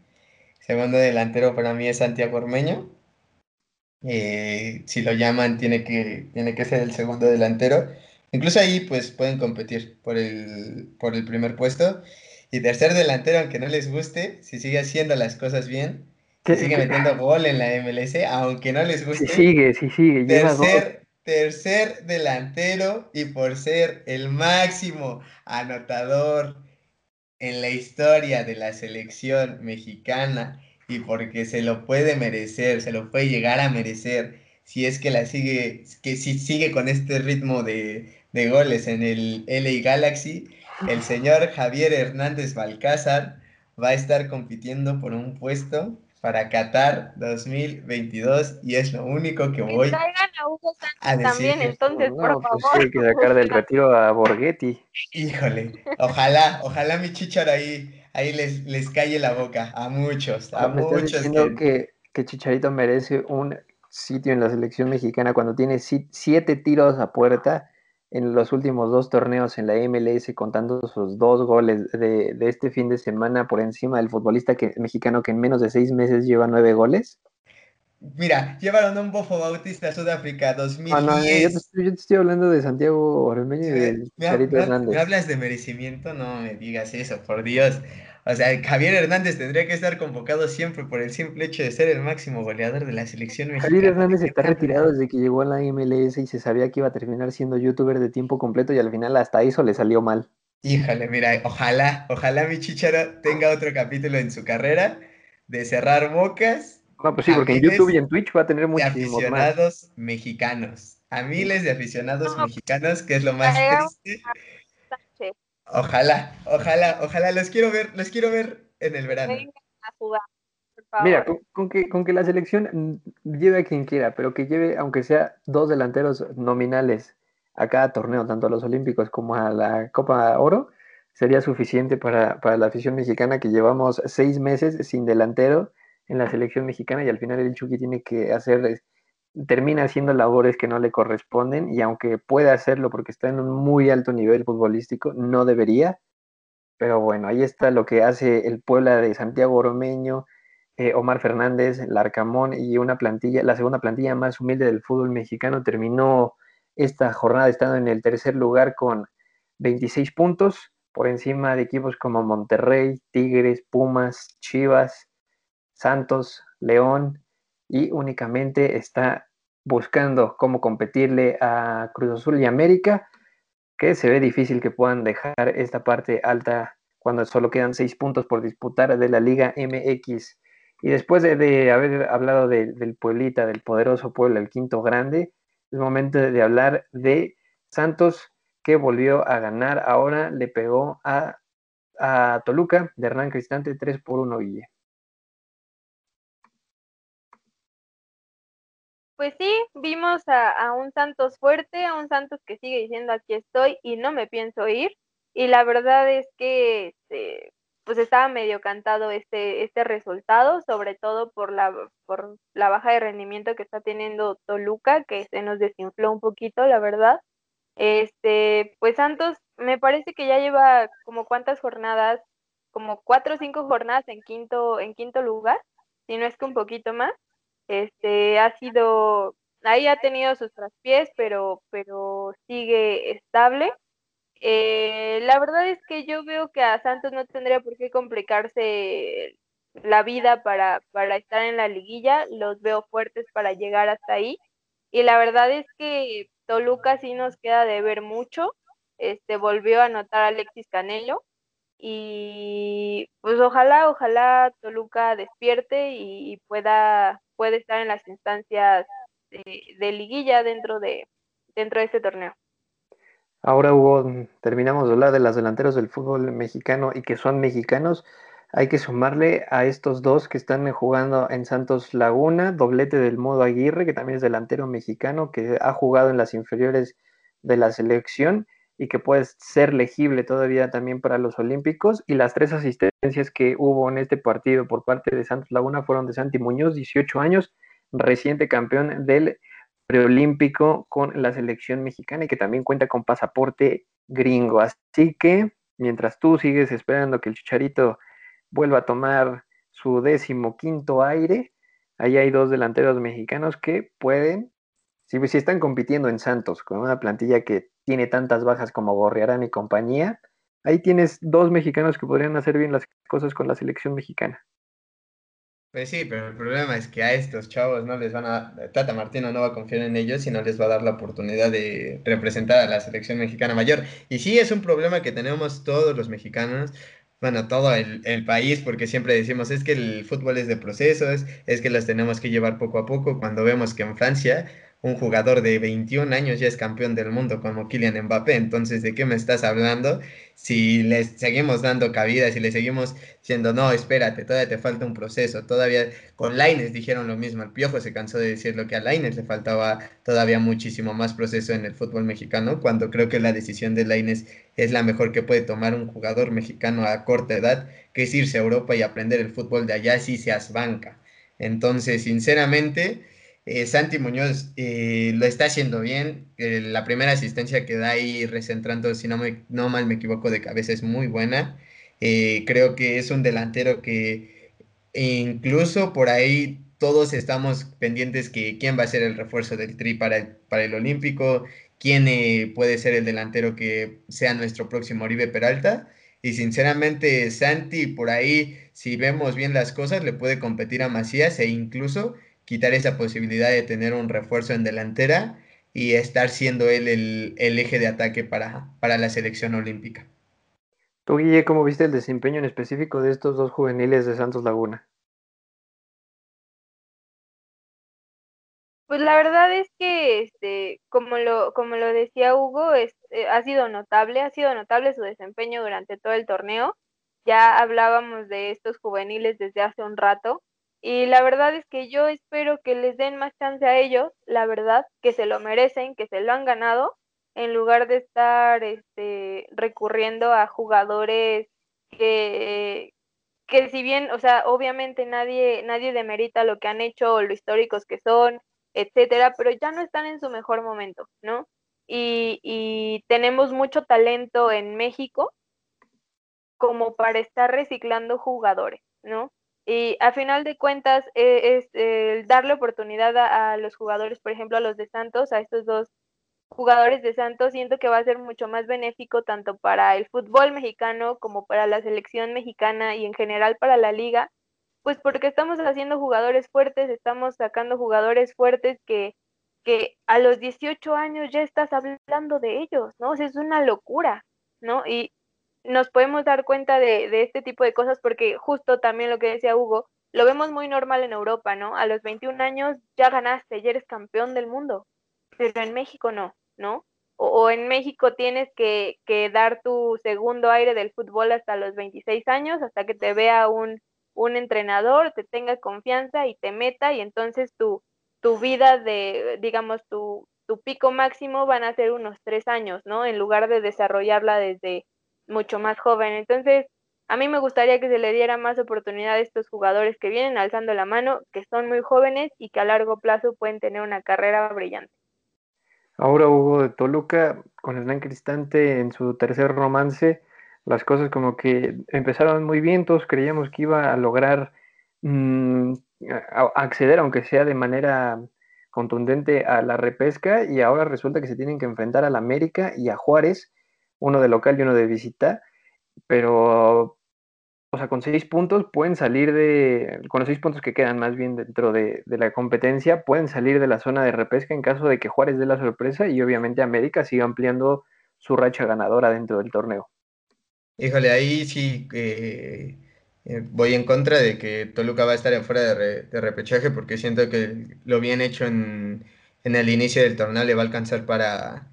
Segundo delantero para mí es Santiago Ormeño. Eh, si lo llaman, tiene que, tiene que ser el segundo delantero. Incluso ahí pues pueden competir por el, por el primer puesto. Y tercer delantero, aunque no les guste, si sigue haciendo las cosas bien, si sigue metiendo gol en la MLS, aunque no les guste. Si sigue, si sigue. Tercer, tercer delantero y por ser el máximo anotador en la historia de la selección mexicana y porque se lo puede merecer, se lo puede llegar a merecer si es que la sigue, que si sigue con este ritmo de, de goles en el LA Galaxy, el señor Javier Hernández Balcázar va a estar compitiendo por un puesto para Qatar 2022 y es lo único que voy a, decir. También, entonces, por pues favor. hay que sacar del retiro a Borghetti. Híjole, ojalá, ojalá mi chichar ahí, ahí les, les calle la boca a muchos, a muchos. que... que, que Chicharito merece un sitio en la selección mexicana cuando tiene siete tiros a puerta en los últimos dos torneos en la MLS, contando sus dos goles de, este fin de semana por encima del futbolista que, mexicano que en menos de seis meses lleva nueve goles? Mira, llevaron a un Bofo Bautista a Sudáfrica 2010. Ah, no, yo, te, estoy hablando de Santiago Ormeño y de Carito Hernández. ¿Me hablas de merecimiento? No me digas eso, por Dios. O sea, Javier Hernández tendría que estar convocado siempre por el simple hecho de ser el máximo goleador de la selección mexicana. Javier Hernández está retirado desde que llegó a la MLS y se sabía que iba a terminar siendo youtuber de tiempo completo y al final hasta eso le salió mal. Híjole, mira, ojalá, ojalá mi chicharo tenga otro capítulo en su carrera de cerrar bocas. No, pues sí, porque en YouTube y en Twitch va a tener muchísimos aficionados mexicanos, a miles de aficionados mexicanos, que es lo más triste Ojalá, ojalá, ojalá, los quiero ver, los quiero ver en el verano. Mira, con, que, con que la selección lleve a quien quiera, pero que lleve, aunque sea dos delanteros nominales a cada torneo, tanto a los Olímpicos como a la Copa Oro, sería suficiente para, para la afición mexicana que llevamos seis meses sin delantero en la selección mexicana y al final el Chucky tiene que hacer termina haciendo labores que no le corresponden y aunque puede hacerlo porque está en un muy alto nivel futbolístico, no debería. Pero bueno, ahí está lo que hace el Puebla de Santiago Oromeño, eh, Omar Fernández, Larcamón y una plantilla, la segunda plantilla más humilde del fútbol mexicano terminó esta jornada estando en el tercer lugar con 26 puntos por encima de equipos como Monterrey, Tigres, Pumas, Chivas, Santos, León y únicamente está buscando cómo competirle a Cruz Azul y América, que se ve difícil que puedan dejar esta parte alta cuando solo quedan seis puntos por disputar de la Liga MX. Y después de, haber hablado del Pueblita, del poderoso pueblo, el quinto grande, es momento de hablar de Santos, que volvió a ganar. Ahora le pegó a, a Toluca de Hernán Cristante 3 por 1 Guille. Pues sí, vimos a, un Santos fuerte, a un Santos que sigue diciendo aquí estoy y no me pienso ir. Y la verdad es que este, pues estaba medio cantado este, este resultado, sobre todo por la, por la baja de rendimiento que está teniendo Toluca, que se nos desinfló un poquito, la verdad. Este, pues Santos me parece que ya lleva como cuántas jornadas, como cuatro o cinco jornadas en quinto, en quinto lugar, si no es que un poquito más. Este, ha sido, ahí ha tenido sus traspiés, pero, pero sigue estable. Eh, la verdad es que yo veo que a Santos no tendría por qué complicarse la vida para, para estar en la liguilla, los veo fuertes para llegar hasta ahí. Y la verdad es que Toluca sí nos queda de ver mucho. Este volvió a anotar Alexis Canelo y pues ojalá, ojalá Toluca despierte y, pueda, pueda estar en las instancias de, liguilla dentro de, dentro de este torneo. Ahora, Hugo, terminamos de hablar de las delanteros del fútbol mexicano y que son mexicanos. Hay que sumarle a estos dos que están jugando en Santos Laguna, doblete del modo Aguirre, que también es delantero mexicano, que ha jugado en las inferiores de la selección y que puede ser legible todavía también para los Olímpicos. Y las tres asistencias que hubo en este partido por parte de Santos Laguna fueron de Santi Muñoz, 18 años, reciente campeón del preolímpico con la selección mexicana y que también cuenta con pasaporte gringo. Así que mientras tú sigues esperando que el Chicharito vuelva a tomar su décimo quinto aire, ahí hay dos delanteros mexicanos que pueden, si, si están compitiendo en Santos con una plantilla que tiene tantas bajas como Gorriarán y compañía, ahí tienes dos mexicanos que podrían hacer bien las cosas con la selección mexicana. Pues sí, pero el problema es que a estos chavos no les van a, Tata Martino no va a confiar en ellos y no les va a dar la oportunidad de representar a la selección mexicana mayor. Y sí es un problema que tenemos todos los mexicanos, bueno, todo el, el, país, porque siempre decimos, es que el fútbol es de procesos, es que los tenemos que llevar poco a poco, cuando vemos que en Francia un jugador de 21 años ya es campeón del mundo como Kylian Mbappé. Entonces, ¿de qué me estás hablando? Si le seguimos dando cabida, si le seguimos diciendo, no, espérate, todavía te falta un proceso. Todavía con Laines dijeron lo mismo. El Piojo se cansó de decir lo que a Laines le faltaba todavía muchísimo más proceso en el fútbol mexicano, cuando creo que la decisión de Laines es la mejor que puede tomar un jugador mexicano a corta edad, que es irse a Europa y aprender el fútbol de allá si seas banca. Entonces, sinceramente, eh, Santi Muñoz eh, lo está haciendo bien. Eh, la primera asistencia que da ahí recentrando, si no, me, no mal me equivoco de cabeza, es muy buena. creo que es un delantero que incluso por ahí todos estamos pendientes que quién va a ser el refuerzo del Tri para para el Olímpico, quién puede ser el delantero que sea nuestro próximo Oribe Peralta. Y sinceramente, Santi, por ahí, si vemos bien las cosas, le puede competir a Macías e incluso quitar esa posibilidad de tener un refuerzo en delantera y estar siendo él el, eje de ataque para, para la selección olímpica. Tú, Guille, ¿cómo viste el desempeño en específico de estos dos juveniles de Santos Laguna? Pues la verdad es que, este, como lo, como lo decía Hugo, es, eh, ha sido notable, ha sido notable su desempeño durante todo el torneo. Ya hablábamos de estos juveniles desde hace un rato y la verdad es que yo espero que les den más chance a ellos, la verdad, que se lo merecen, que se lo han ganado, en lugar de estar este, recurriendo a jugadores que, que si bien, o sea, obviamente nadie, nadie demerita lo que han hecho o lo históricos que son, etcétera, pero ya no están en su mejor momento, ¿no? Y, y tenemos mucho talento en México como para estar reciclando jugadores, ¿no? Y a final de cuentas eh, es eh, darle oportunidad a, los jugadores, por ejemplo, a los de Santos, a estos dos jugadores de Santos, siento que va a ser mucho más benéfico tanto para el fútbol mexicano como para la selección mexicana y en general para la liga, pues porque estamos haciendo jugadores fuertes, estamos sacando jugadores fuertes que, que a los 18 años ya estás hablando de ellos, ¿no? es una locura, ¿no? Y, nos podemos dar cuenta de, de, este tipo de cosas porque justo también lo que decía Hugo, lo vemos muy normal en Europa, ¿no? A los 21 años ya ganaste, ya eres campeón del mundo, pero en México no, ¿no? O, en México tienes que, que, dar tu segundo aire del fútbol hasta los 26 años, hasta que te vea un, un entrenador, te tenga confianza y te meta y entonces tu, tu vida de, digamos, tu, tu pico máximo van a ser unos tres años, ¿no? En lugar de desarrollarla desde mucho más joven. Entonces, a mí me gustaría que se le diera más oportunidad a estos jugadores que vienen alzando la mano, que son muy jóvenes y que a largo plazo pueden tener una carrera brillante. Ahora Hugo de Toluca, con Hernán Cristante en su tercer romance, las cosas como que empezaron muy bien, todos creíamos que iba a lograr mm, acceder, aunque sea de manera contundente, a la repesca y ahora resulta que se tienen que enfrentar al América y a Juárez uno de local y uno de visita, pero, o sea, con seis puntos pueden salir de, con los seis puntos que quedan más bien dentro de, la competencia, pueden salir de la zona de repesca en caso de que Juárez dé la sorpresa y obviamente América siga ampliando su racha ganadora dentro del torneo. Híjole, ahí sí eh, voy en contra de que Toluca va a estar afuera de, de repechaje porque siento que lo bien hecho en, en el inicio del torneo le va a alcanzar para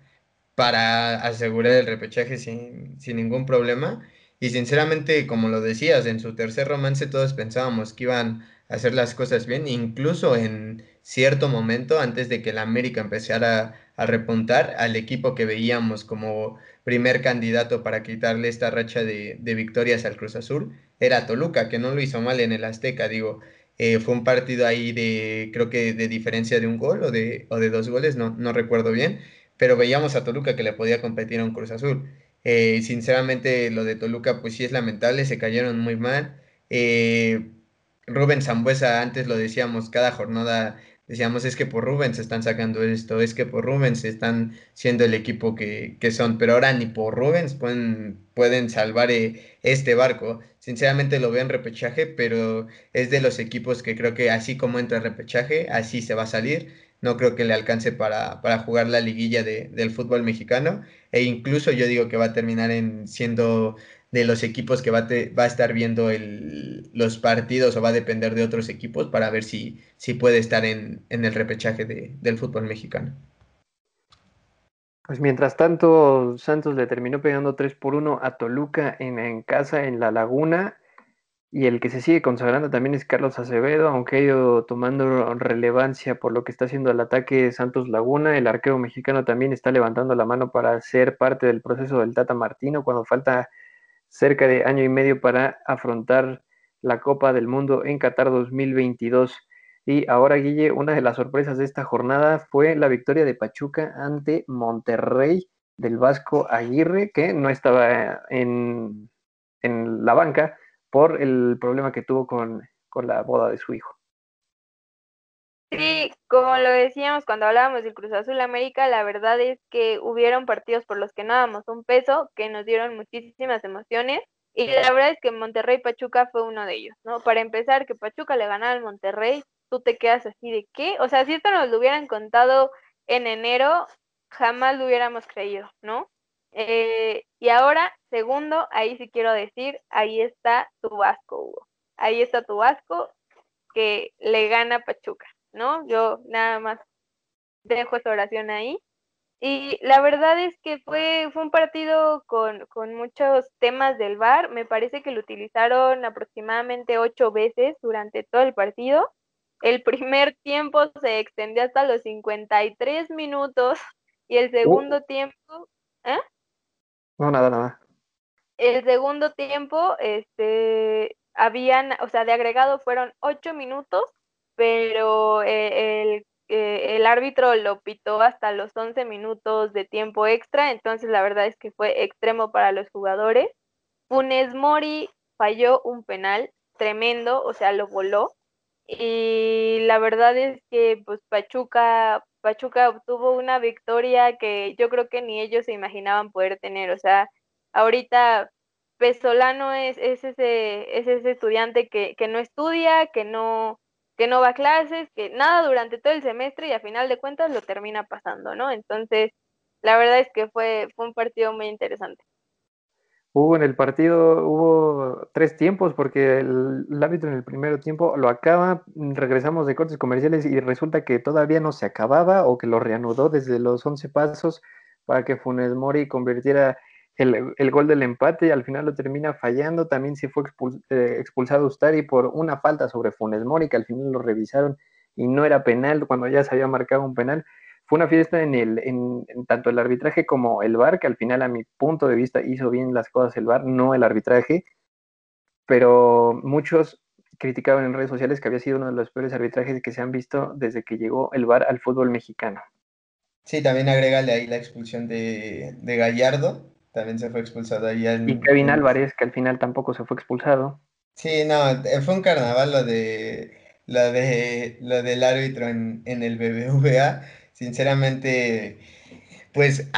para asegurar el repechaje sin, ningún problema. Y sinceramente, como lo decías, en su tercer romance todos pensábamos que iban a hacer las cosas bien, incluso en cierto momento, antes de que la América empezara a repuntar, al equipo que veíamos como primer candidato para quitarle esta racha de, victorias al Cruz Azul, era Toluca, que no lo hizo mal en el Azteca, digo, eh, fue un partido ahí de, creo que de diferencia de un gol o de, o de dos goles, no, no recuerdo bien, pero veíamos a Toluca que le podía competir a un Cruz Azul. Eh, sinceramente, lo de Toluca, pues sí es lamentable, se cayeron muy mal. Eh, Rubén Zambuesa, antes lo decíamos, cada jornada decíamos, es que por Rubén se están sacando esto, es que por Rubén se están siendo el equipo que, son, pero ahora ni por Rubens pueden, pueden salvar eh, este barco. Sinceramente lo veo en repechaje, pero es de los equipos que creo que así como entra repechaje, así se va a salir no creo que le alcance para, jugar la liguilla del fútbol mexicano e incluso yo digo que va a terminar en siendo de los equipos que va a, va a estar viendo los partidos o va a depender de otros equipos para ver si, si puede estar en, el repechaje del fútbol mexicano. Pues mientras tanto, Santos le terminó pegando 3 por 1 a Toluca en, en, casa en La Laguna. Y el que se sigue consagrando también es Carlos Acevedo, aunque ha ido tomando relevancia por lo que está haciendo el ataque Santos Laguna. El arquero mexicano también está levantando la mano para ser parte del proceso del Tata Martino cuando falta cerca de año y medio para afrontar la Copa del Mundo en Qatar 2022. Y ahora, Guille, una de las sorpresas de esta jornada fue la victoria de Pachuca ante Monterrey del Vasco Aguirre, que no estaba en, en la banca por el problema que tuvo con, con la boda de su hijo. Sí, como lo decíamos cuando hablábamos del Cruz Azul América, la verdad es que hubieron partidos por los que no damos un peso, que nos dieron muchísimas emociones. Y la verdad es que Monterrey Pachuca fue uno de ellos, ¿no? Para empezar, que Pachuca le ganara al Monterrey, tú te quedas así de qué, o sea, si esto nos lo hubieran contado en enero, jamás lo hubiéramos creído, ¿no? Eh, y ahora, segundo, ahí sí quiero decir, ahí está tu Vasco, Hugo. Ahí está tu Vasco que le gana Pachuca, ¿no? Yo nada más dejo esa oración ahí. Y la verdad es que fue, fue un partido con, con muchos temas del VAR. Me parece que lo utilizaron aproximadamente ocho veces durante todo el partido. El primer tiempo se extendió hasta los 53 minutos y el uh. segundo tiempo... ¿eh? No, nada, nada. El segundo tiempo, este, habían, o sea, de agregado fueron ocho minutos, pero eh, el, eh, el árbitro lo pitó hasta los 11 minutos de tiempo extra, entonces la verdad es que fue extremo para los jugadores. Funes Mori falló un penal tremendo, o sea, lo voló. Y la verdad es que pues Pachuca, Pachuca obtuvo una victoria que yo creo que ni ellos se imaginaban poder tener. O sea, ahorita Pesolano es, es, ese, es ese estudiante que, no estudia, que no, que no va a clases, que nada durante todo el semestre y a final de cuentas lo termina pasando, ¿no? Entonces, la verdad es que fue, fue un partido muy interesante. Hubo en el partido, hubo tres tiempos porque el, árbitro en el primer tiempo lo acaba, regresamos de cortes comerciales y resulta que todavía no se acababa o que lo reanudó desde los 11 pasos para que Funes Mori convirtiera el, gol del empate y al final lo termina fallando. También se fue eh, expulsado Ustari por una falta sobre Funes Mori que al final lo revisaron y no era penal cuando ya se había marcado un penal fue una fiesta en, el, en, tanto el arbitraje como el VAR, que al final a mi punto de vista hizo bien las cosas el VAR, no el arbitraje, pero muchos criticaban en redes sociales que había sido uno de los peores arbitrajes que se han visto desde que llegó el VAR al fútbol mexicano. Sí, también agrégale ahí la expulsión de, Gallardo, también se fue expulsado ahí. y Kevin Álvarez, que al final tampoco se fue expulsado. Sí, no, eh, fue un carnaval lo de lo de lo del árbitro en, en el BBVA Sinceramente, pues,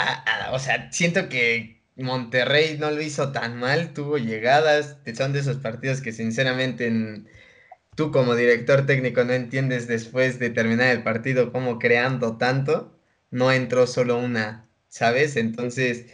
o sea, siento que Monterrey no lo hizo tan mal, tuvo llegadas, son de esos partidos que sinceramente tú como director técnico no entiendes después de terminar el partido cómo creando tanto, no entró solo una, ¿sabes? Entonces,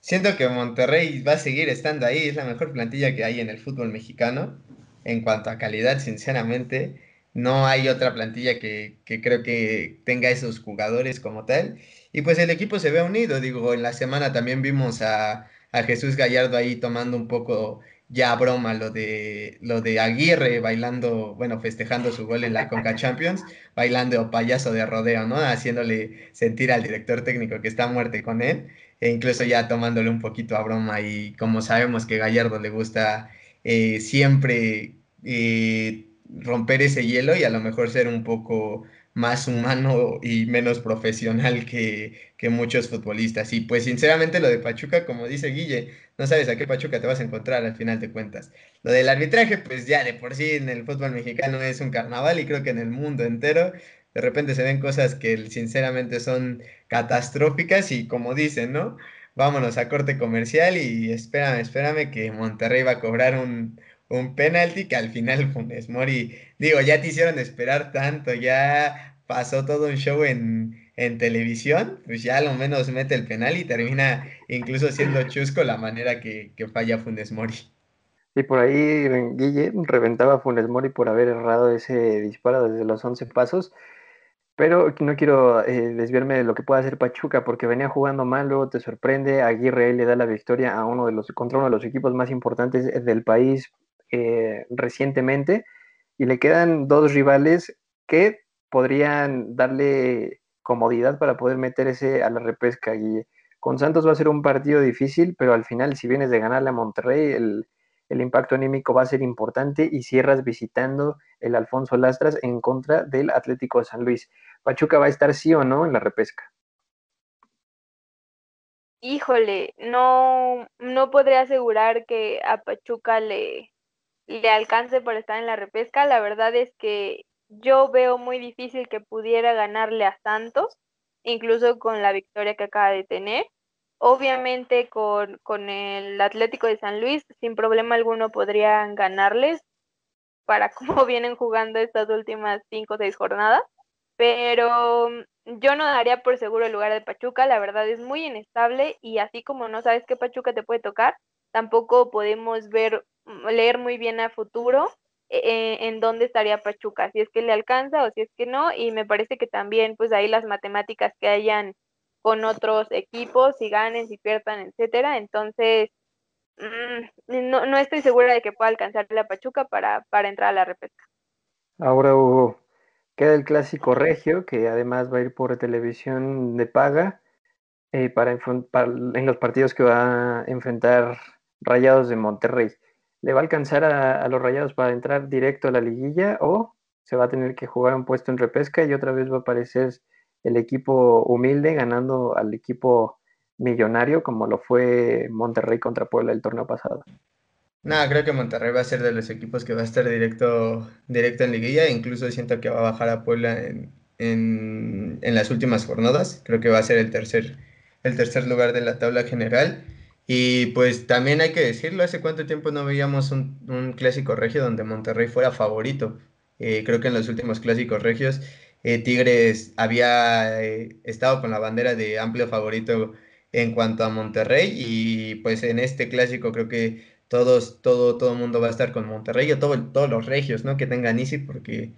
siento que Monterrey va a seguir estando ahí, es la mejor plantilla que hay en el fútbol mexicano en cuanto a calidad, sinceramente no hay otra plantilla que, creo que tenga esos jugadores como tal. Y pues el equipo se ve unido, digo, en la semana también vimos a, Jesús Gallardo ahí tomando un poco ya broma lo de lo de Aguirre bailando, bueno, festejando su gol en la Conca Champions, bailando payaso de rodeo, ¿no? Haciéndole sentir al director técnico que está muerte con él, e incluso ya tomándole un poquito a broma y como sabemos que Gallardo le gusta eh, siempre eh, romper ese hielo y a lo mejor ser un poco más humano y menos profesional que, muchos futbolistas. Y pues sinceramente lo de Pachuca, como dice Guille, no sabes a qué Pachuca te vas a encontrar al final de cuentas. Lo del arbitraje, pues ya de por sí en el fútbol mexicano es un carnaval y creo que en el mundo entero de repente se ven cosas que sinceramente son catastróficas y como dicen, ¿no? Vámonos a corte comercial y espérame, espérame que Monterrey va a cobrar un, un penalti que al final Funes Mori, digo, ya te hicieron esperar tanto, ya pasó todo un show en, en televisión, pues ya a lo menos mete el penal y termina incluso siendo chusco la manera que, que falla Funes Mori. Y por ahí Guille reventaba a Funes Mori por haber errado ese disparo desde los 11 pasos. Pero no quiero eh, desviarme de lo que pueda hacer Pachuca, porque venía jugando mal, luego te sorprende. Aguirre le da la victoria a uno de los, contra uno de los equipos más importantes del país eh, recientemente. Y le quedan dos rivales que podrían darle comodidad para poder meterse a la repesca. Y con Santos va a ser un partido difícil, pero al final, si vienes de ganarle a Monterrey, el, impacto anímico va a ser importante y cierras visitando el Alfonso Lastras en contra del Atlético de San Luis. ¿Pachuca va a estar sí o no en la repesca? Híjole, no, no podría asegurar que a Pachuca le, le alcance por estar en la repesca. La verdad es que yo veo muy difícil que pudiera ganarle a Santos, incluso con la victoria que acaba de tener. Obviamente con, con el Atlético de San Luis, sin problema alguno podrían ganarles para cómo vienen jugando estas últimas cinco o seis jornadas. Pero yo no daría por seguro el lugar de Pachuca, la verdad es muy inestable y así como no sabes qué Pachuca te puede tocar, tampoco podemos ver, leer muy bien a futuro eh, en dónde estaría Pachuca, si es que le alcanza o si es que no, y me parece que también pues ahí las matemáticas que hayan con otros equipos, si ganen, si pierdan, etcétera, entonces mm, no, no, estoy segura de que pueda alcanzarle a Pachuca para, para entrar a la repesca. Ahora queda el clásico regio, que además va a ir por televisión de paga eh, para, para, en los partidos que va a enfrentar Rayados de Monterrey. ¿Le va a alcanzar a, los Rayados para entrar directo a la liguilla o se va a tener que jugar un puesto en repesca y otra vez va a aparecer el equipo humilde ganando al equipo millonario como lo fue Monterrey contra Puebla el torneo pasado? No, creo que Monterrey va a ser de los equipos que va a estar directo, directo en liguilla. Incluso siento que va a bajar a Puebla en, en, en las últimas jornadas. Creo que va a ser el tercer, el tercer lugar de la tabla general. Y pues también hay que decirlo, hace cuánto tiempo no veíamos un, clásico regio donde Monterrey fuera favorito. Eh, creo que en los últimos clásicos regios eh, Tigres había eh, estado con la bandera de amplio favorito en cuanto a Monterrey y pues en este clásico creo que todos, todo, todo el mundo va a estar con Monterrey o todo, todos los regios, ¿no? Que tengan Easy porque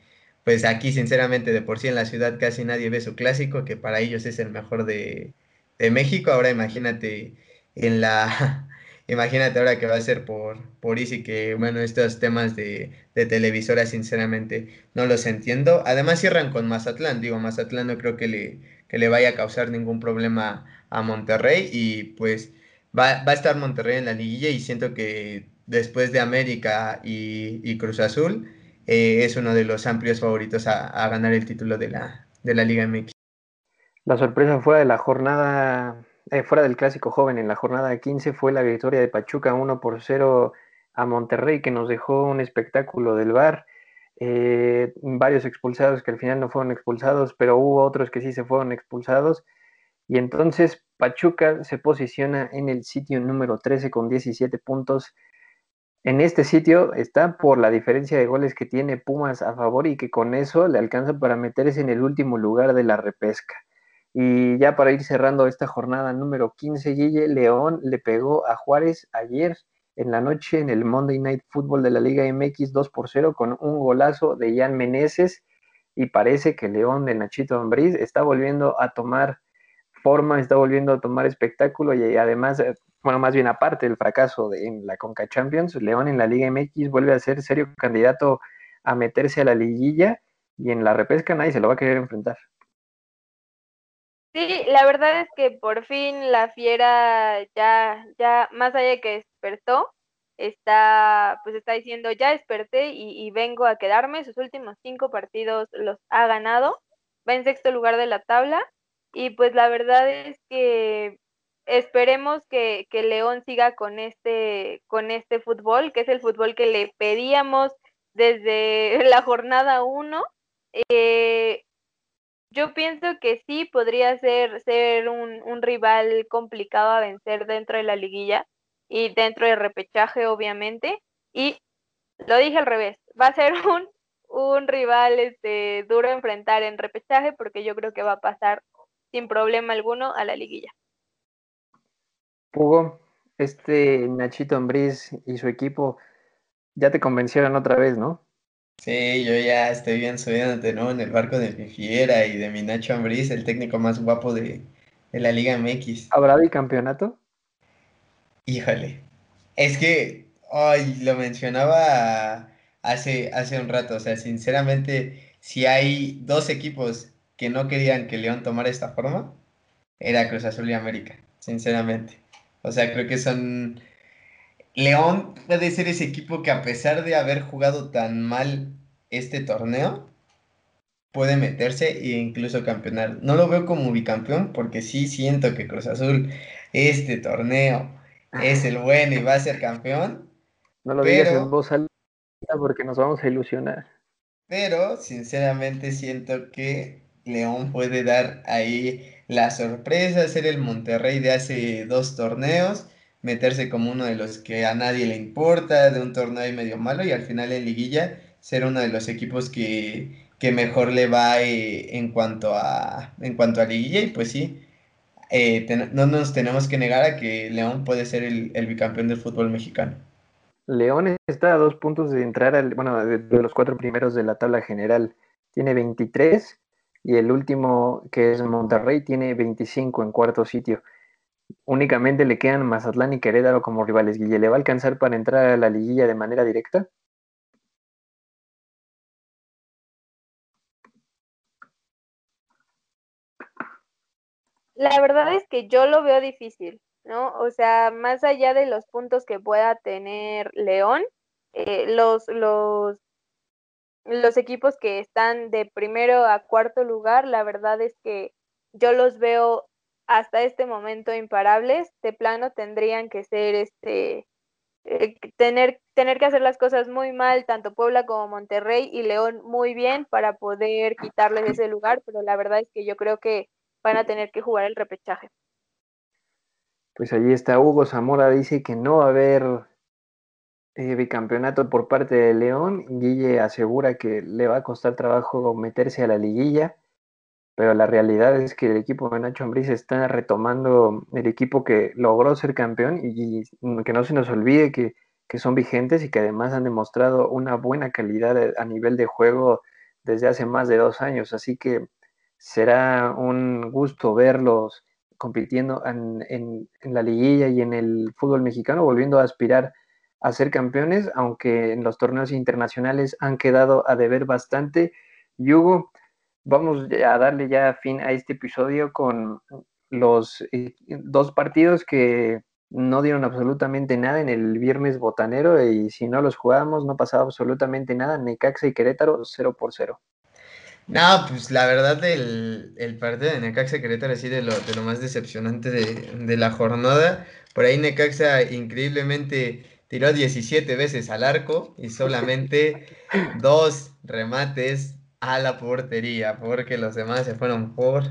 pues aquí sinceramente de por sí en la ciudad casi nadie ve su clásico, que para ellos es el mejor de, de México. Ahora imagínate en la... Imagínate ahora que va a ser por, por Easy, que bueno, estos temas de, de televisora sinceramente no los entiendo. Además cierran con Mazatlán, digo, Mazatlán no creo que le, que le vaya a causar ningún problema a Monterrey y pues va, va a estar Monterrey en la liguilla y siento que después de América y, Cruz Azul eh, es uno de los amplios favoritos a, a, ganar el título de la, de la Liga MX. La sorpresa fue de la jornada eh, fuera del clásico joven, en la jornada 15 fue la victoria de Pachuca 1 por 0 a Monterrey, que nos dejó un espectáculo del bar. Eh, varios expulsados que al final no fueron expulsados, pero hubo otros que sí se fueron expulsados. Y entonces Pachuca se posiciona en el sitio número 13 con 17 puntos. En este sitio está por la diferencia de goles que tiene Pumas a favor y que con eso le alcanza para meterse en el último lugar de la repesca. Y ya para ir cerrando esta jornada número 15, Guille León le pegó a Juárez ayer en la noche en el Monday Night Football de la Liga MX 2 por 0 con un golazo de Jan Meneses y parece que León de Nachito Ambriz está volviendo a tomar forma, está volviendo a tomar espectáculo y además, eh, bueno, más bien aparte del fracaso de, en la Conca Champions, León en la Liga MX vuelve a ser serio candidato a meterse a la liguilla y en la repesca nadie se lo va a querer enfrentar. Sí, la verdad es que por fin la fiera ya, ya, más allá de que despertó, está, pues está diciendo, ya desperté y, vengo a quedarme. Sus últimos cinco partidos los ha ganado. Va en sexto lugar de la tabla. Y pues la verdad es que esperemos que, que León siga con este, con este fútbol, que es el fútbol que le pedíamos desde la jornada uno. Eh, yo pienso que sí podría ser, ser un, un, rival complicado a vencer dentro de la liguilla y dentro del repechaje, obviamente. Y lo dije al revés, va a ser un, un rival este, duro a enfrentar en repechaje porque yo creo que va a pasar sin problema alguno a la liguilla. Hugo, este Nachito Ambriz y su equipo ya te convencieron otra vez, ¿no? Sí, yo ya estoy bien subiéndote, ¿no? En el barco de mi fiera y de mi Nacho Ambriz, el técnico más guapo de, la Liga MX. ¿Habrá bicampeonato? Híjole. Es que, ay, lo mencionaba hace, hace un rato, o sea, sinceramente, si hay dos equipos que no querían que León tomara esta forma, era Cruz Azul y América, sinceramente. O sea, creo que son León puede ser ese equipo que a pesar de haber jugado tan mal este torneo, puede meterse e incluso campeonar. No lo veo como bicampeón porque sí siento que Cruz Azul este torneo es el bueno y va a ser campeón. No lo digas en voz alta porque nos vamos a ilusionar. Pero sinceramente siento que León puede dar ahí la sorpresa, ser el Monterrey de hace dos torneos meterse como uno de los que a nadie le importa, de un torneo medio malo y al final en liguilla ser uno de los equipos que, mejor le va eh, en, cuanto a, en cuanto a liguilla y pues sí, eh, no nos tenemos que negar a que León puede ser el, bicampeón del fútbol mexicano. León está a dos puntos de entrar, al, bueno, de, de, los cuatro primeros de la tabla general. Tiene 23 y el último, que es Monterrey, tiene 25 en cuarto sitio. Únicamente le quedan Mazatlán y Querétaro como rivales. Guille, ¿le va a alcanzar para entrar a la liguilla de manera directa? La verdad es que yo lo veo difícil, ¿no? O sea, más allá de los puntos que pueda tener León, eh, los, los, los equipos que están de primero a cuarto lugar, la verdad es que yo los veo hasta este momento imparables, de plano tendrían que ser este eh, tener, tener que hacer las cosas muy mal, tanto Puebla como Monterrey y León muy bien para poder quitarles ese lugar, pero la verdad es que yo creo que van a tener que jugar el repechaje. Pues allí está Hugo Zamora, dice que no va a haber eh, bicampeonato por parte de León. Guille asegura que le va a costar trabajo meterse a la liguilla pero la realidad es que el equipo de Nacho Ambriz está retomando el equipo que logró ser campeón y, que no se nos olvide que, son vigentes y que además han demostrado una buena calidad a nivel de juego desde hace más de dos años. Así que será un gusto verlos compitiendo en, en la liguilla y en el fútbol mexicano, volviendo a aspirar a ser campeones, aunque en los torneos internacionales han quedado a deber bastante. Y Hugo, vamos a darle ya fin a este episodio con los eh, dos partidos que no dieron absolutamente nada en el viernes botanero y si no los jugábamos no pasaba absolutamente nada. Necaxa y Querétaro 0 por 0. No, pues la verdad el, el partido de Necaxa y Querétaro así de lo, de lo más decepcionante de, de la jornada. Por ahí Necaxa increíblemente tiró 17 veces al arco y solamente dos remates a la portería, porque los demás se fueron por,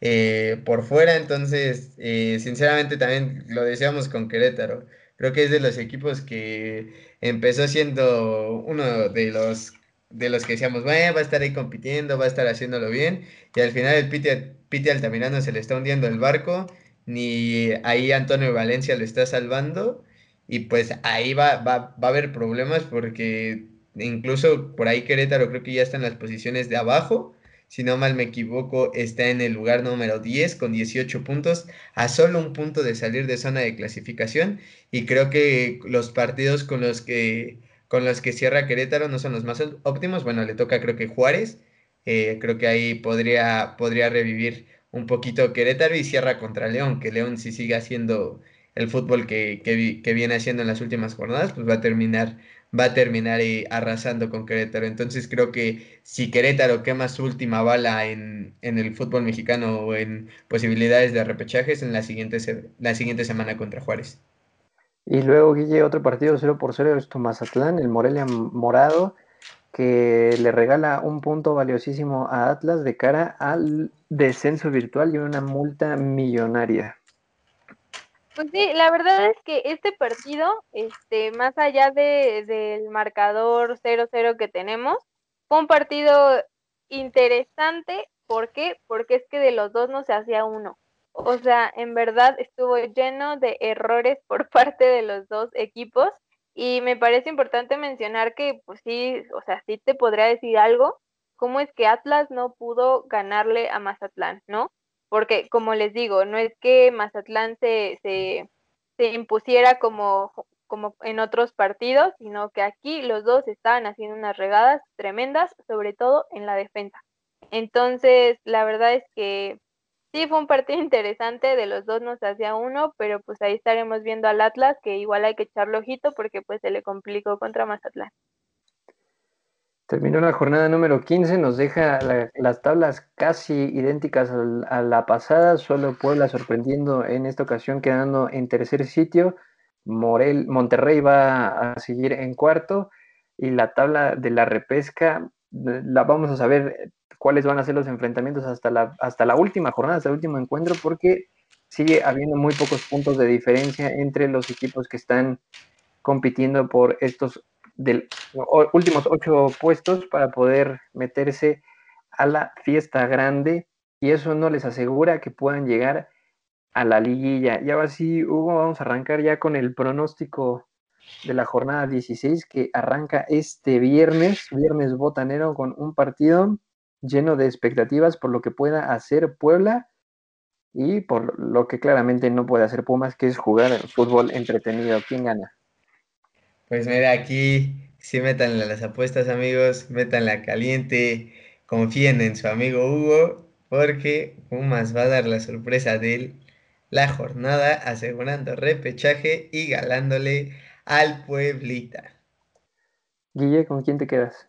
eh, por fuera. Entonces, eh, sinceramente también lo decíamos con Querétaro. Creo que es de los equipos que empezó siendo uno de los de los que decíamos, bueno, va a estar ahí compitiendo, va a estar haciéndolo bien, y al final el Piti, Piti Altamirano se le está hundiendo el barco, ni ahí Antonio Valencia lo está salvando, y pues ahí va, va, va a haber problemas porque Incluso por ahí Querétaro creo que ya está en las posiciones de abajo. Si no mal me equivoco, está en el lugar número 10 con 18 puntos, a solo un punto de salir de zona de clasificación. Y creo que los partidos con los que, con los que cierra Querétaro no son los más óptimos. Bueno, le toca creo que Juárez. Eh, creo que ahí podría, podría revivir un poquito Querétaro y cierra contra León, que León si sigue haciendo el fútbol que, que viene haciendo en las últimas jornadas, pues va a terminar va a terminar arrasando con Querétaro. Entonces creo que si Querétaro quema su última bala en, el fútbol mexicano o en posibilidades de repechajes en la siguiente, la siguiente semana contra Juárez. Y luego, Guille, otro partido 0 por 0 es Tomazatlán, el Morelia Morado, que le regala un punto valiosísimo a Atlas de cara al descenso virtual y una multa millonaria. Pues sí, la verdad es que este partido, este, más allá de, del marcador 0-0 que tenemos, fue un partido interesante ¿Por qué? Porque es que de los dos no se hacía uno. O sea, en verdad estuvo lleno de errores por parte de los dos equipos y me parece importante mencionar que, pues sí, o sea, sí te podría decir algo, cómo es que Atlas no pudo ganarle a Mazatlán, ¿no? Porque, como les digo, no es que Mazatlán se, se, se impusiera como, como en otros partidos, sino que aquí los dos estaban haciendo unas regadas tremendas, sobre todo en la defensa. Entonces, la verdad es que sí fue un partido interesante, de los dos nos hacía uno, pero pues ahí estaremos viendo al Atlas, que igual hay que echarle ojito porque pues se le complicó contra Mazatlán. Terminó la jornada número 15, nos deja las tablas casi idénticas a la pasada, solo Puebla sorprendiendo en esta ocasión quedando en tercer sitio, Morel, Monterrey va a seguir en cuarto y la tabla de la repesca la vamos a saber cuáles van a ser los enfrentamientos hasta la, hasta la última jornada, hasta el último encuentro, porque sigue habiendo muy pocos puntos de diferencia entre los equipos que están compitiendo por estos del, últimos ocho puestos para poder meterse a la fiesta grande y eso no les asegura que puedan llegar a la liguilla. Y ahora sí, Hugo, vamos a arrancar ya con el pronóstico de la jornada 16 que arranca este viernes, viernes botanero, con un partido lleno de expectativas por lo que pueda hacer Puebla y por lo que claramente no puede hacer Pumas, que es jugar fútbol entretenido. ¿Quién gana? Pues mira, aquí sí métanle las apuestas, amigos, métanla caliente, confíen en su amigo Hugo, porque Pumas va a dar la sorpresa de la jornada, asegurando repechaje y galándole al Pueblita. Guille, ¿con quién te quedas?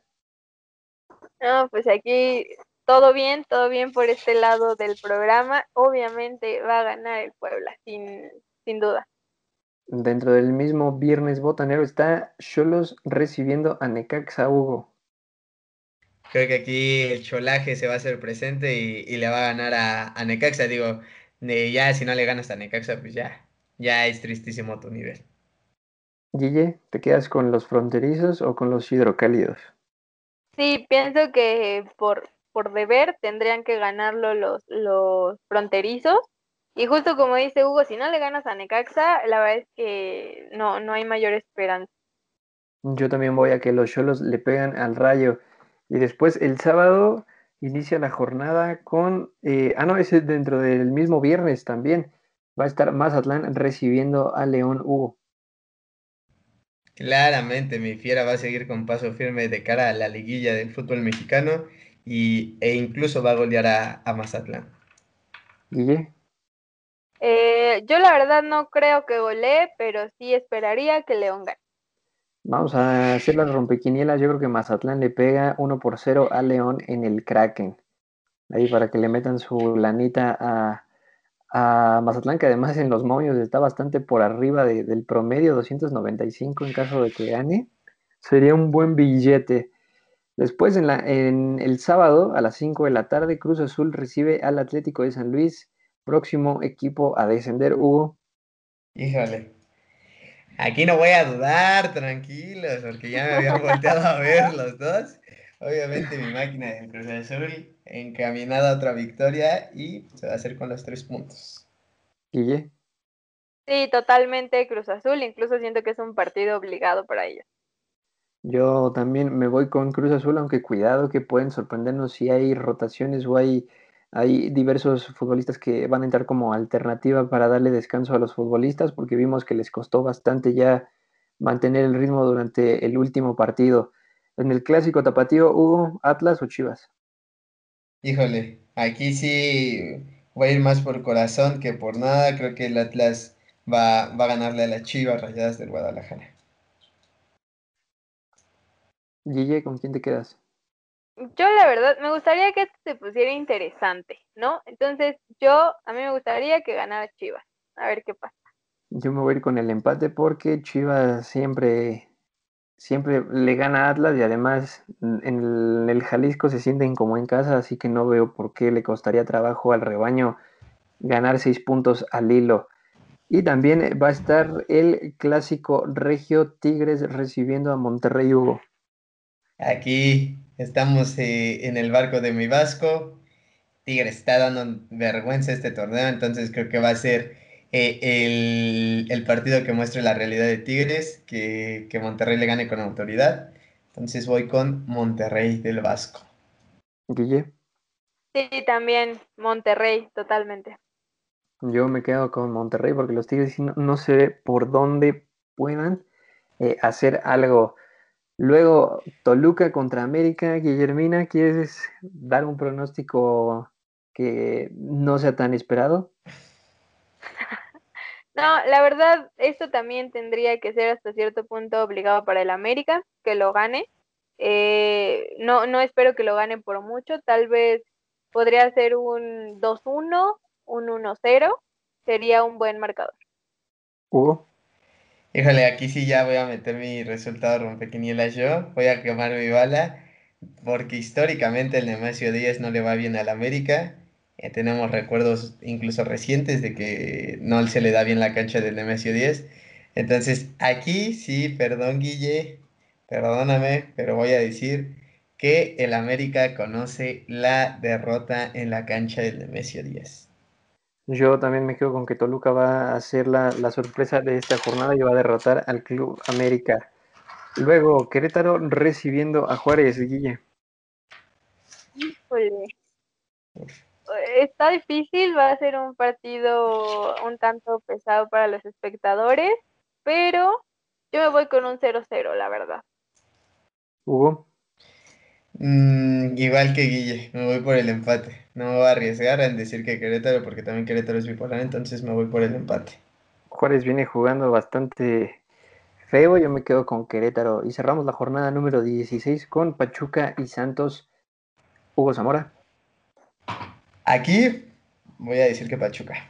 No, pues aquí todo bien, todo bien por este lado del programa. Obviamente va a ganar el Puebla, sin, sin duda. Dentro del mismo viernes botanero está Cholos recibiendo a Necaxa Hugo. Creo que aquí el cholaje se va a hacer presente y, le va a ganar a, a Necaxa. Digo, ya si no le ganas a Necaxa, pues ya, ya es tristísimo tu nivel. Guille, ¿te quedas con los fronterizos o con los hidrocálidos? Sí, pienso que por, por deber tendrían que ganarlo los, los fronterizos. Y justo como dice Hugo, si no le ganas a Necaxa, la verdad es que no, no hay mayor esperanza. Yo también voy a que los cholos le pegan al rayo. Y después el sábado inicia la jornada con. Eh, ah, no, es dentro del mismo viernes también. Va a estar Mazatlán recibiendo a León Hugo. Claramente mi fiera va a seguir con paso firme de cara a la liguilla del fútbol mexicano y, e incluso va a golear a, Mazatlán. ¿Guille? Eh, yo la verdad no creo que golee, pero sí esperaría que León gane. Vamos a hacer las rompequinielas. Yo creo que Mazatlán le pega 1 por 0 a León en el Kraken. Ahí para que le metan su lanita a, a Mazatlán, que además en los momios está bastante por arriba del promedio, 295 en caso de que gane. Sería un buen billete. Después, en, la, en el sábado, a las 5 de la tarde, Cruz Azul recibe al Atlético de San Luis, próximo equipo a descender, Hugo. Híjole. Aquí no voy a dudar, tranquilos, porque ya me habían volteado a ver los dos. Obviamente mi máquina de Cruz Azul encaminada a otra victoria y se va a hacer con los tres puntos. ¿Guille? Sí, totalmente Cruz Azul, incluso siento que es un partido obligado para ellos. Yo también me voy con Cruz Azul, aunque cuidado que pueden sorprendernos si hay rotaciones o hay, hay diversos futbolistas que van a entrar como alternativa para darle descanso a los futbolistas, porque vimos que les costó bastante ya mantener el ritmo durante el último partido. En el clásico tapatío, Hugo, Atlas o Chivas. Híjole, aquí sí voy a ir más por corazón que por nada. Creo que el Atlas va, va a ganarle a las Chivas Rayadas del Guadalajara. Guille, ¿con quién te quedas? Yo la verdad me gustaría que esto se pusiera interesante, ¿no? Entonces yo, a mí me gustaría que ganara Chivas. A ver qué pasa. Yo me voy a ir con el empate porque Chivas siempre siempre le gana a Atlas y además en el, Jalisco se sienten como en casa, así que no veo por qué le costaría trabajo al rebaño ganar seis puntos al hilo. Y también va a estar el clásico Regio Tigres recibiendo a Monterrey Hugo. Aquí estamos eh, en el barco de mi Vasco Tigres está dando vergüenza este torneo, entonces creo que va a ser eh, el, partido que muestre la realidad de Tigres, que, que Monterrey le gane con autoridad. Entonces voy con Monterrey del Vasco. Guille. Sí, también Monterrey, totalmente. Yo me quedo con Monterrey porque los Tigres no, sé por dónde puedan eh, hacer algo. Luego, Toluca contra América. Guillermina, ¿quieres dar un pronóstico que no sea tan esperado? No, la verdad, esto también tendría que ser hasta cierto punto obligado para el América, que lo gane. Eh, no, no espero que lo gane por mucho, tal vez podría ser un 2-1, un 1-0, sería un buen marcador. Hugo. Híjole, aquí sí ya voy a meter mi resultado rompequinielas yo, voy a quemar mi bala, porque históricamente el Nemesio Díaz no le va bien al América eh, tenemos recuerdos incluso recientes de que no se le da bien la cancha del Nemesio 10. Entonces, aquí sí, perdón Guille, perdóname, pero voy a decir que el América conoce la derrota en la cancha del Nemesio 10. Yo también me quedo con que Toluca va a ser la, la sorpresa de esta jornada y va a derrotar al Club América. Luego, Querétaro recibiendo a Juárez, Guille. Híjole está difícil, va a ser un partido un tanto pesado para los espectadores, pero yo me voy con un 0-0, la verdad. Hugo. Mm, igual que Guille, me voy por el empate. No me voy a arriesgar en decir que Querétaro, porque también Querétaro es bipolar, entonces me voy por el empate. Juárez viene jugando bastante feo, yo me quedo con Querétaro. Y cerramos la jornada número 16 con Pachuca y Santos. Hugo Zamora. Aquí voy a decir que Pachuca.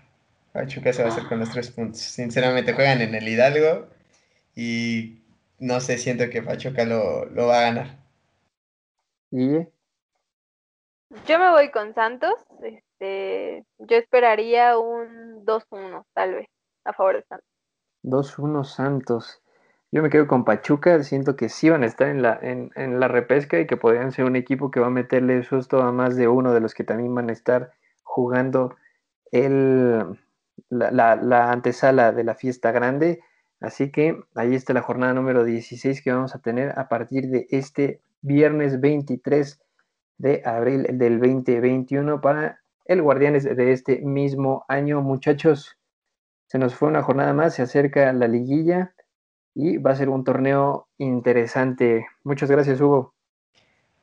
Pachuca se va a hacer con los tres puntos. Sinceramente juegan en el Hidalgo y no sé, siento que Pachuca lo, va a ganar. ¿Y? Yo me voy con Santos. Este, yo esperaría un 2-1, tal vez, a favor de Santos. 2-1 Santos. Yo me quedo con Pachuca, siento que sí van a estar en la, en, en la repesca y que podrían ser un equipo que va a meterle susto a más de uno de los que también van a estar jugando el, la, la, antesala de la fiesta grande. Así que ahí está la jornada número 16 que vamos a tener a partir de este viernes 23 de abril del 2021 para el Guardianes de este mismo año. Muchachos, se nos fue una jornada más, se acerca la liguilla y va a ser un torneo interesante. Muchas gracias, Hugo.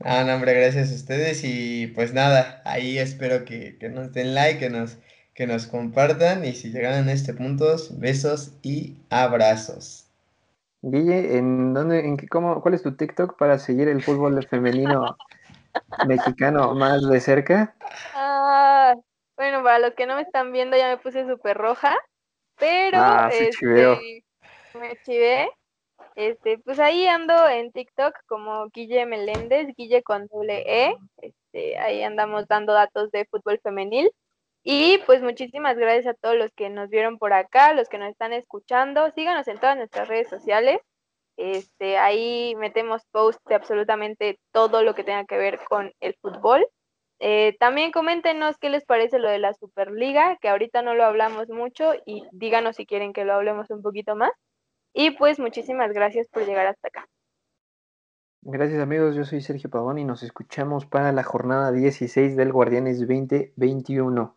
Ah, no, hombre, gracias a ustedes y pues nada, ahí espero que, nos den like, que nos, que nos compartan y si llegaron a este punto, besos y abrazos. Guille, ¿en dónde, en qué, cómo, cuál es tu TikTok para seguir el fútbol femenino mexicano más de cerca? Ah, bueno, para los que no me están viendo ya me puse súper roja, pero ah, sí, este, me chivé. Este, pues ahí ando en TikTok como Guille Meléndez, Guille con doble E. Este, ahí andamos dando datos de fútbol femenil. Y pues muchísimas gracias a todos los que nos vieron por acá, los que nos están escuchando. Síganos en todas nuestras redes sociales. Este, ahí metemos posts de absolutamente todo lo que tenga que ver con el fútbol. Eh, también coméntenos qué les parece lo de la Superliga, que ahorita no lo hablamos mucho y díganos si quieren que lo hablemos un poquito más. Y pues muchísimas gracias por llegar hasta acá. Gracias amigos, yo soy Sergio Pavón y nos escuchamos para la jornada 16 del Guardianes 2021.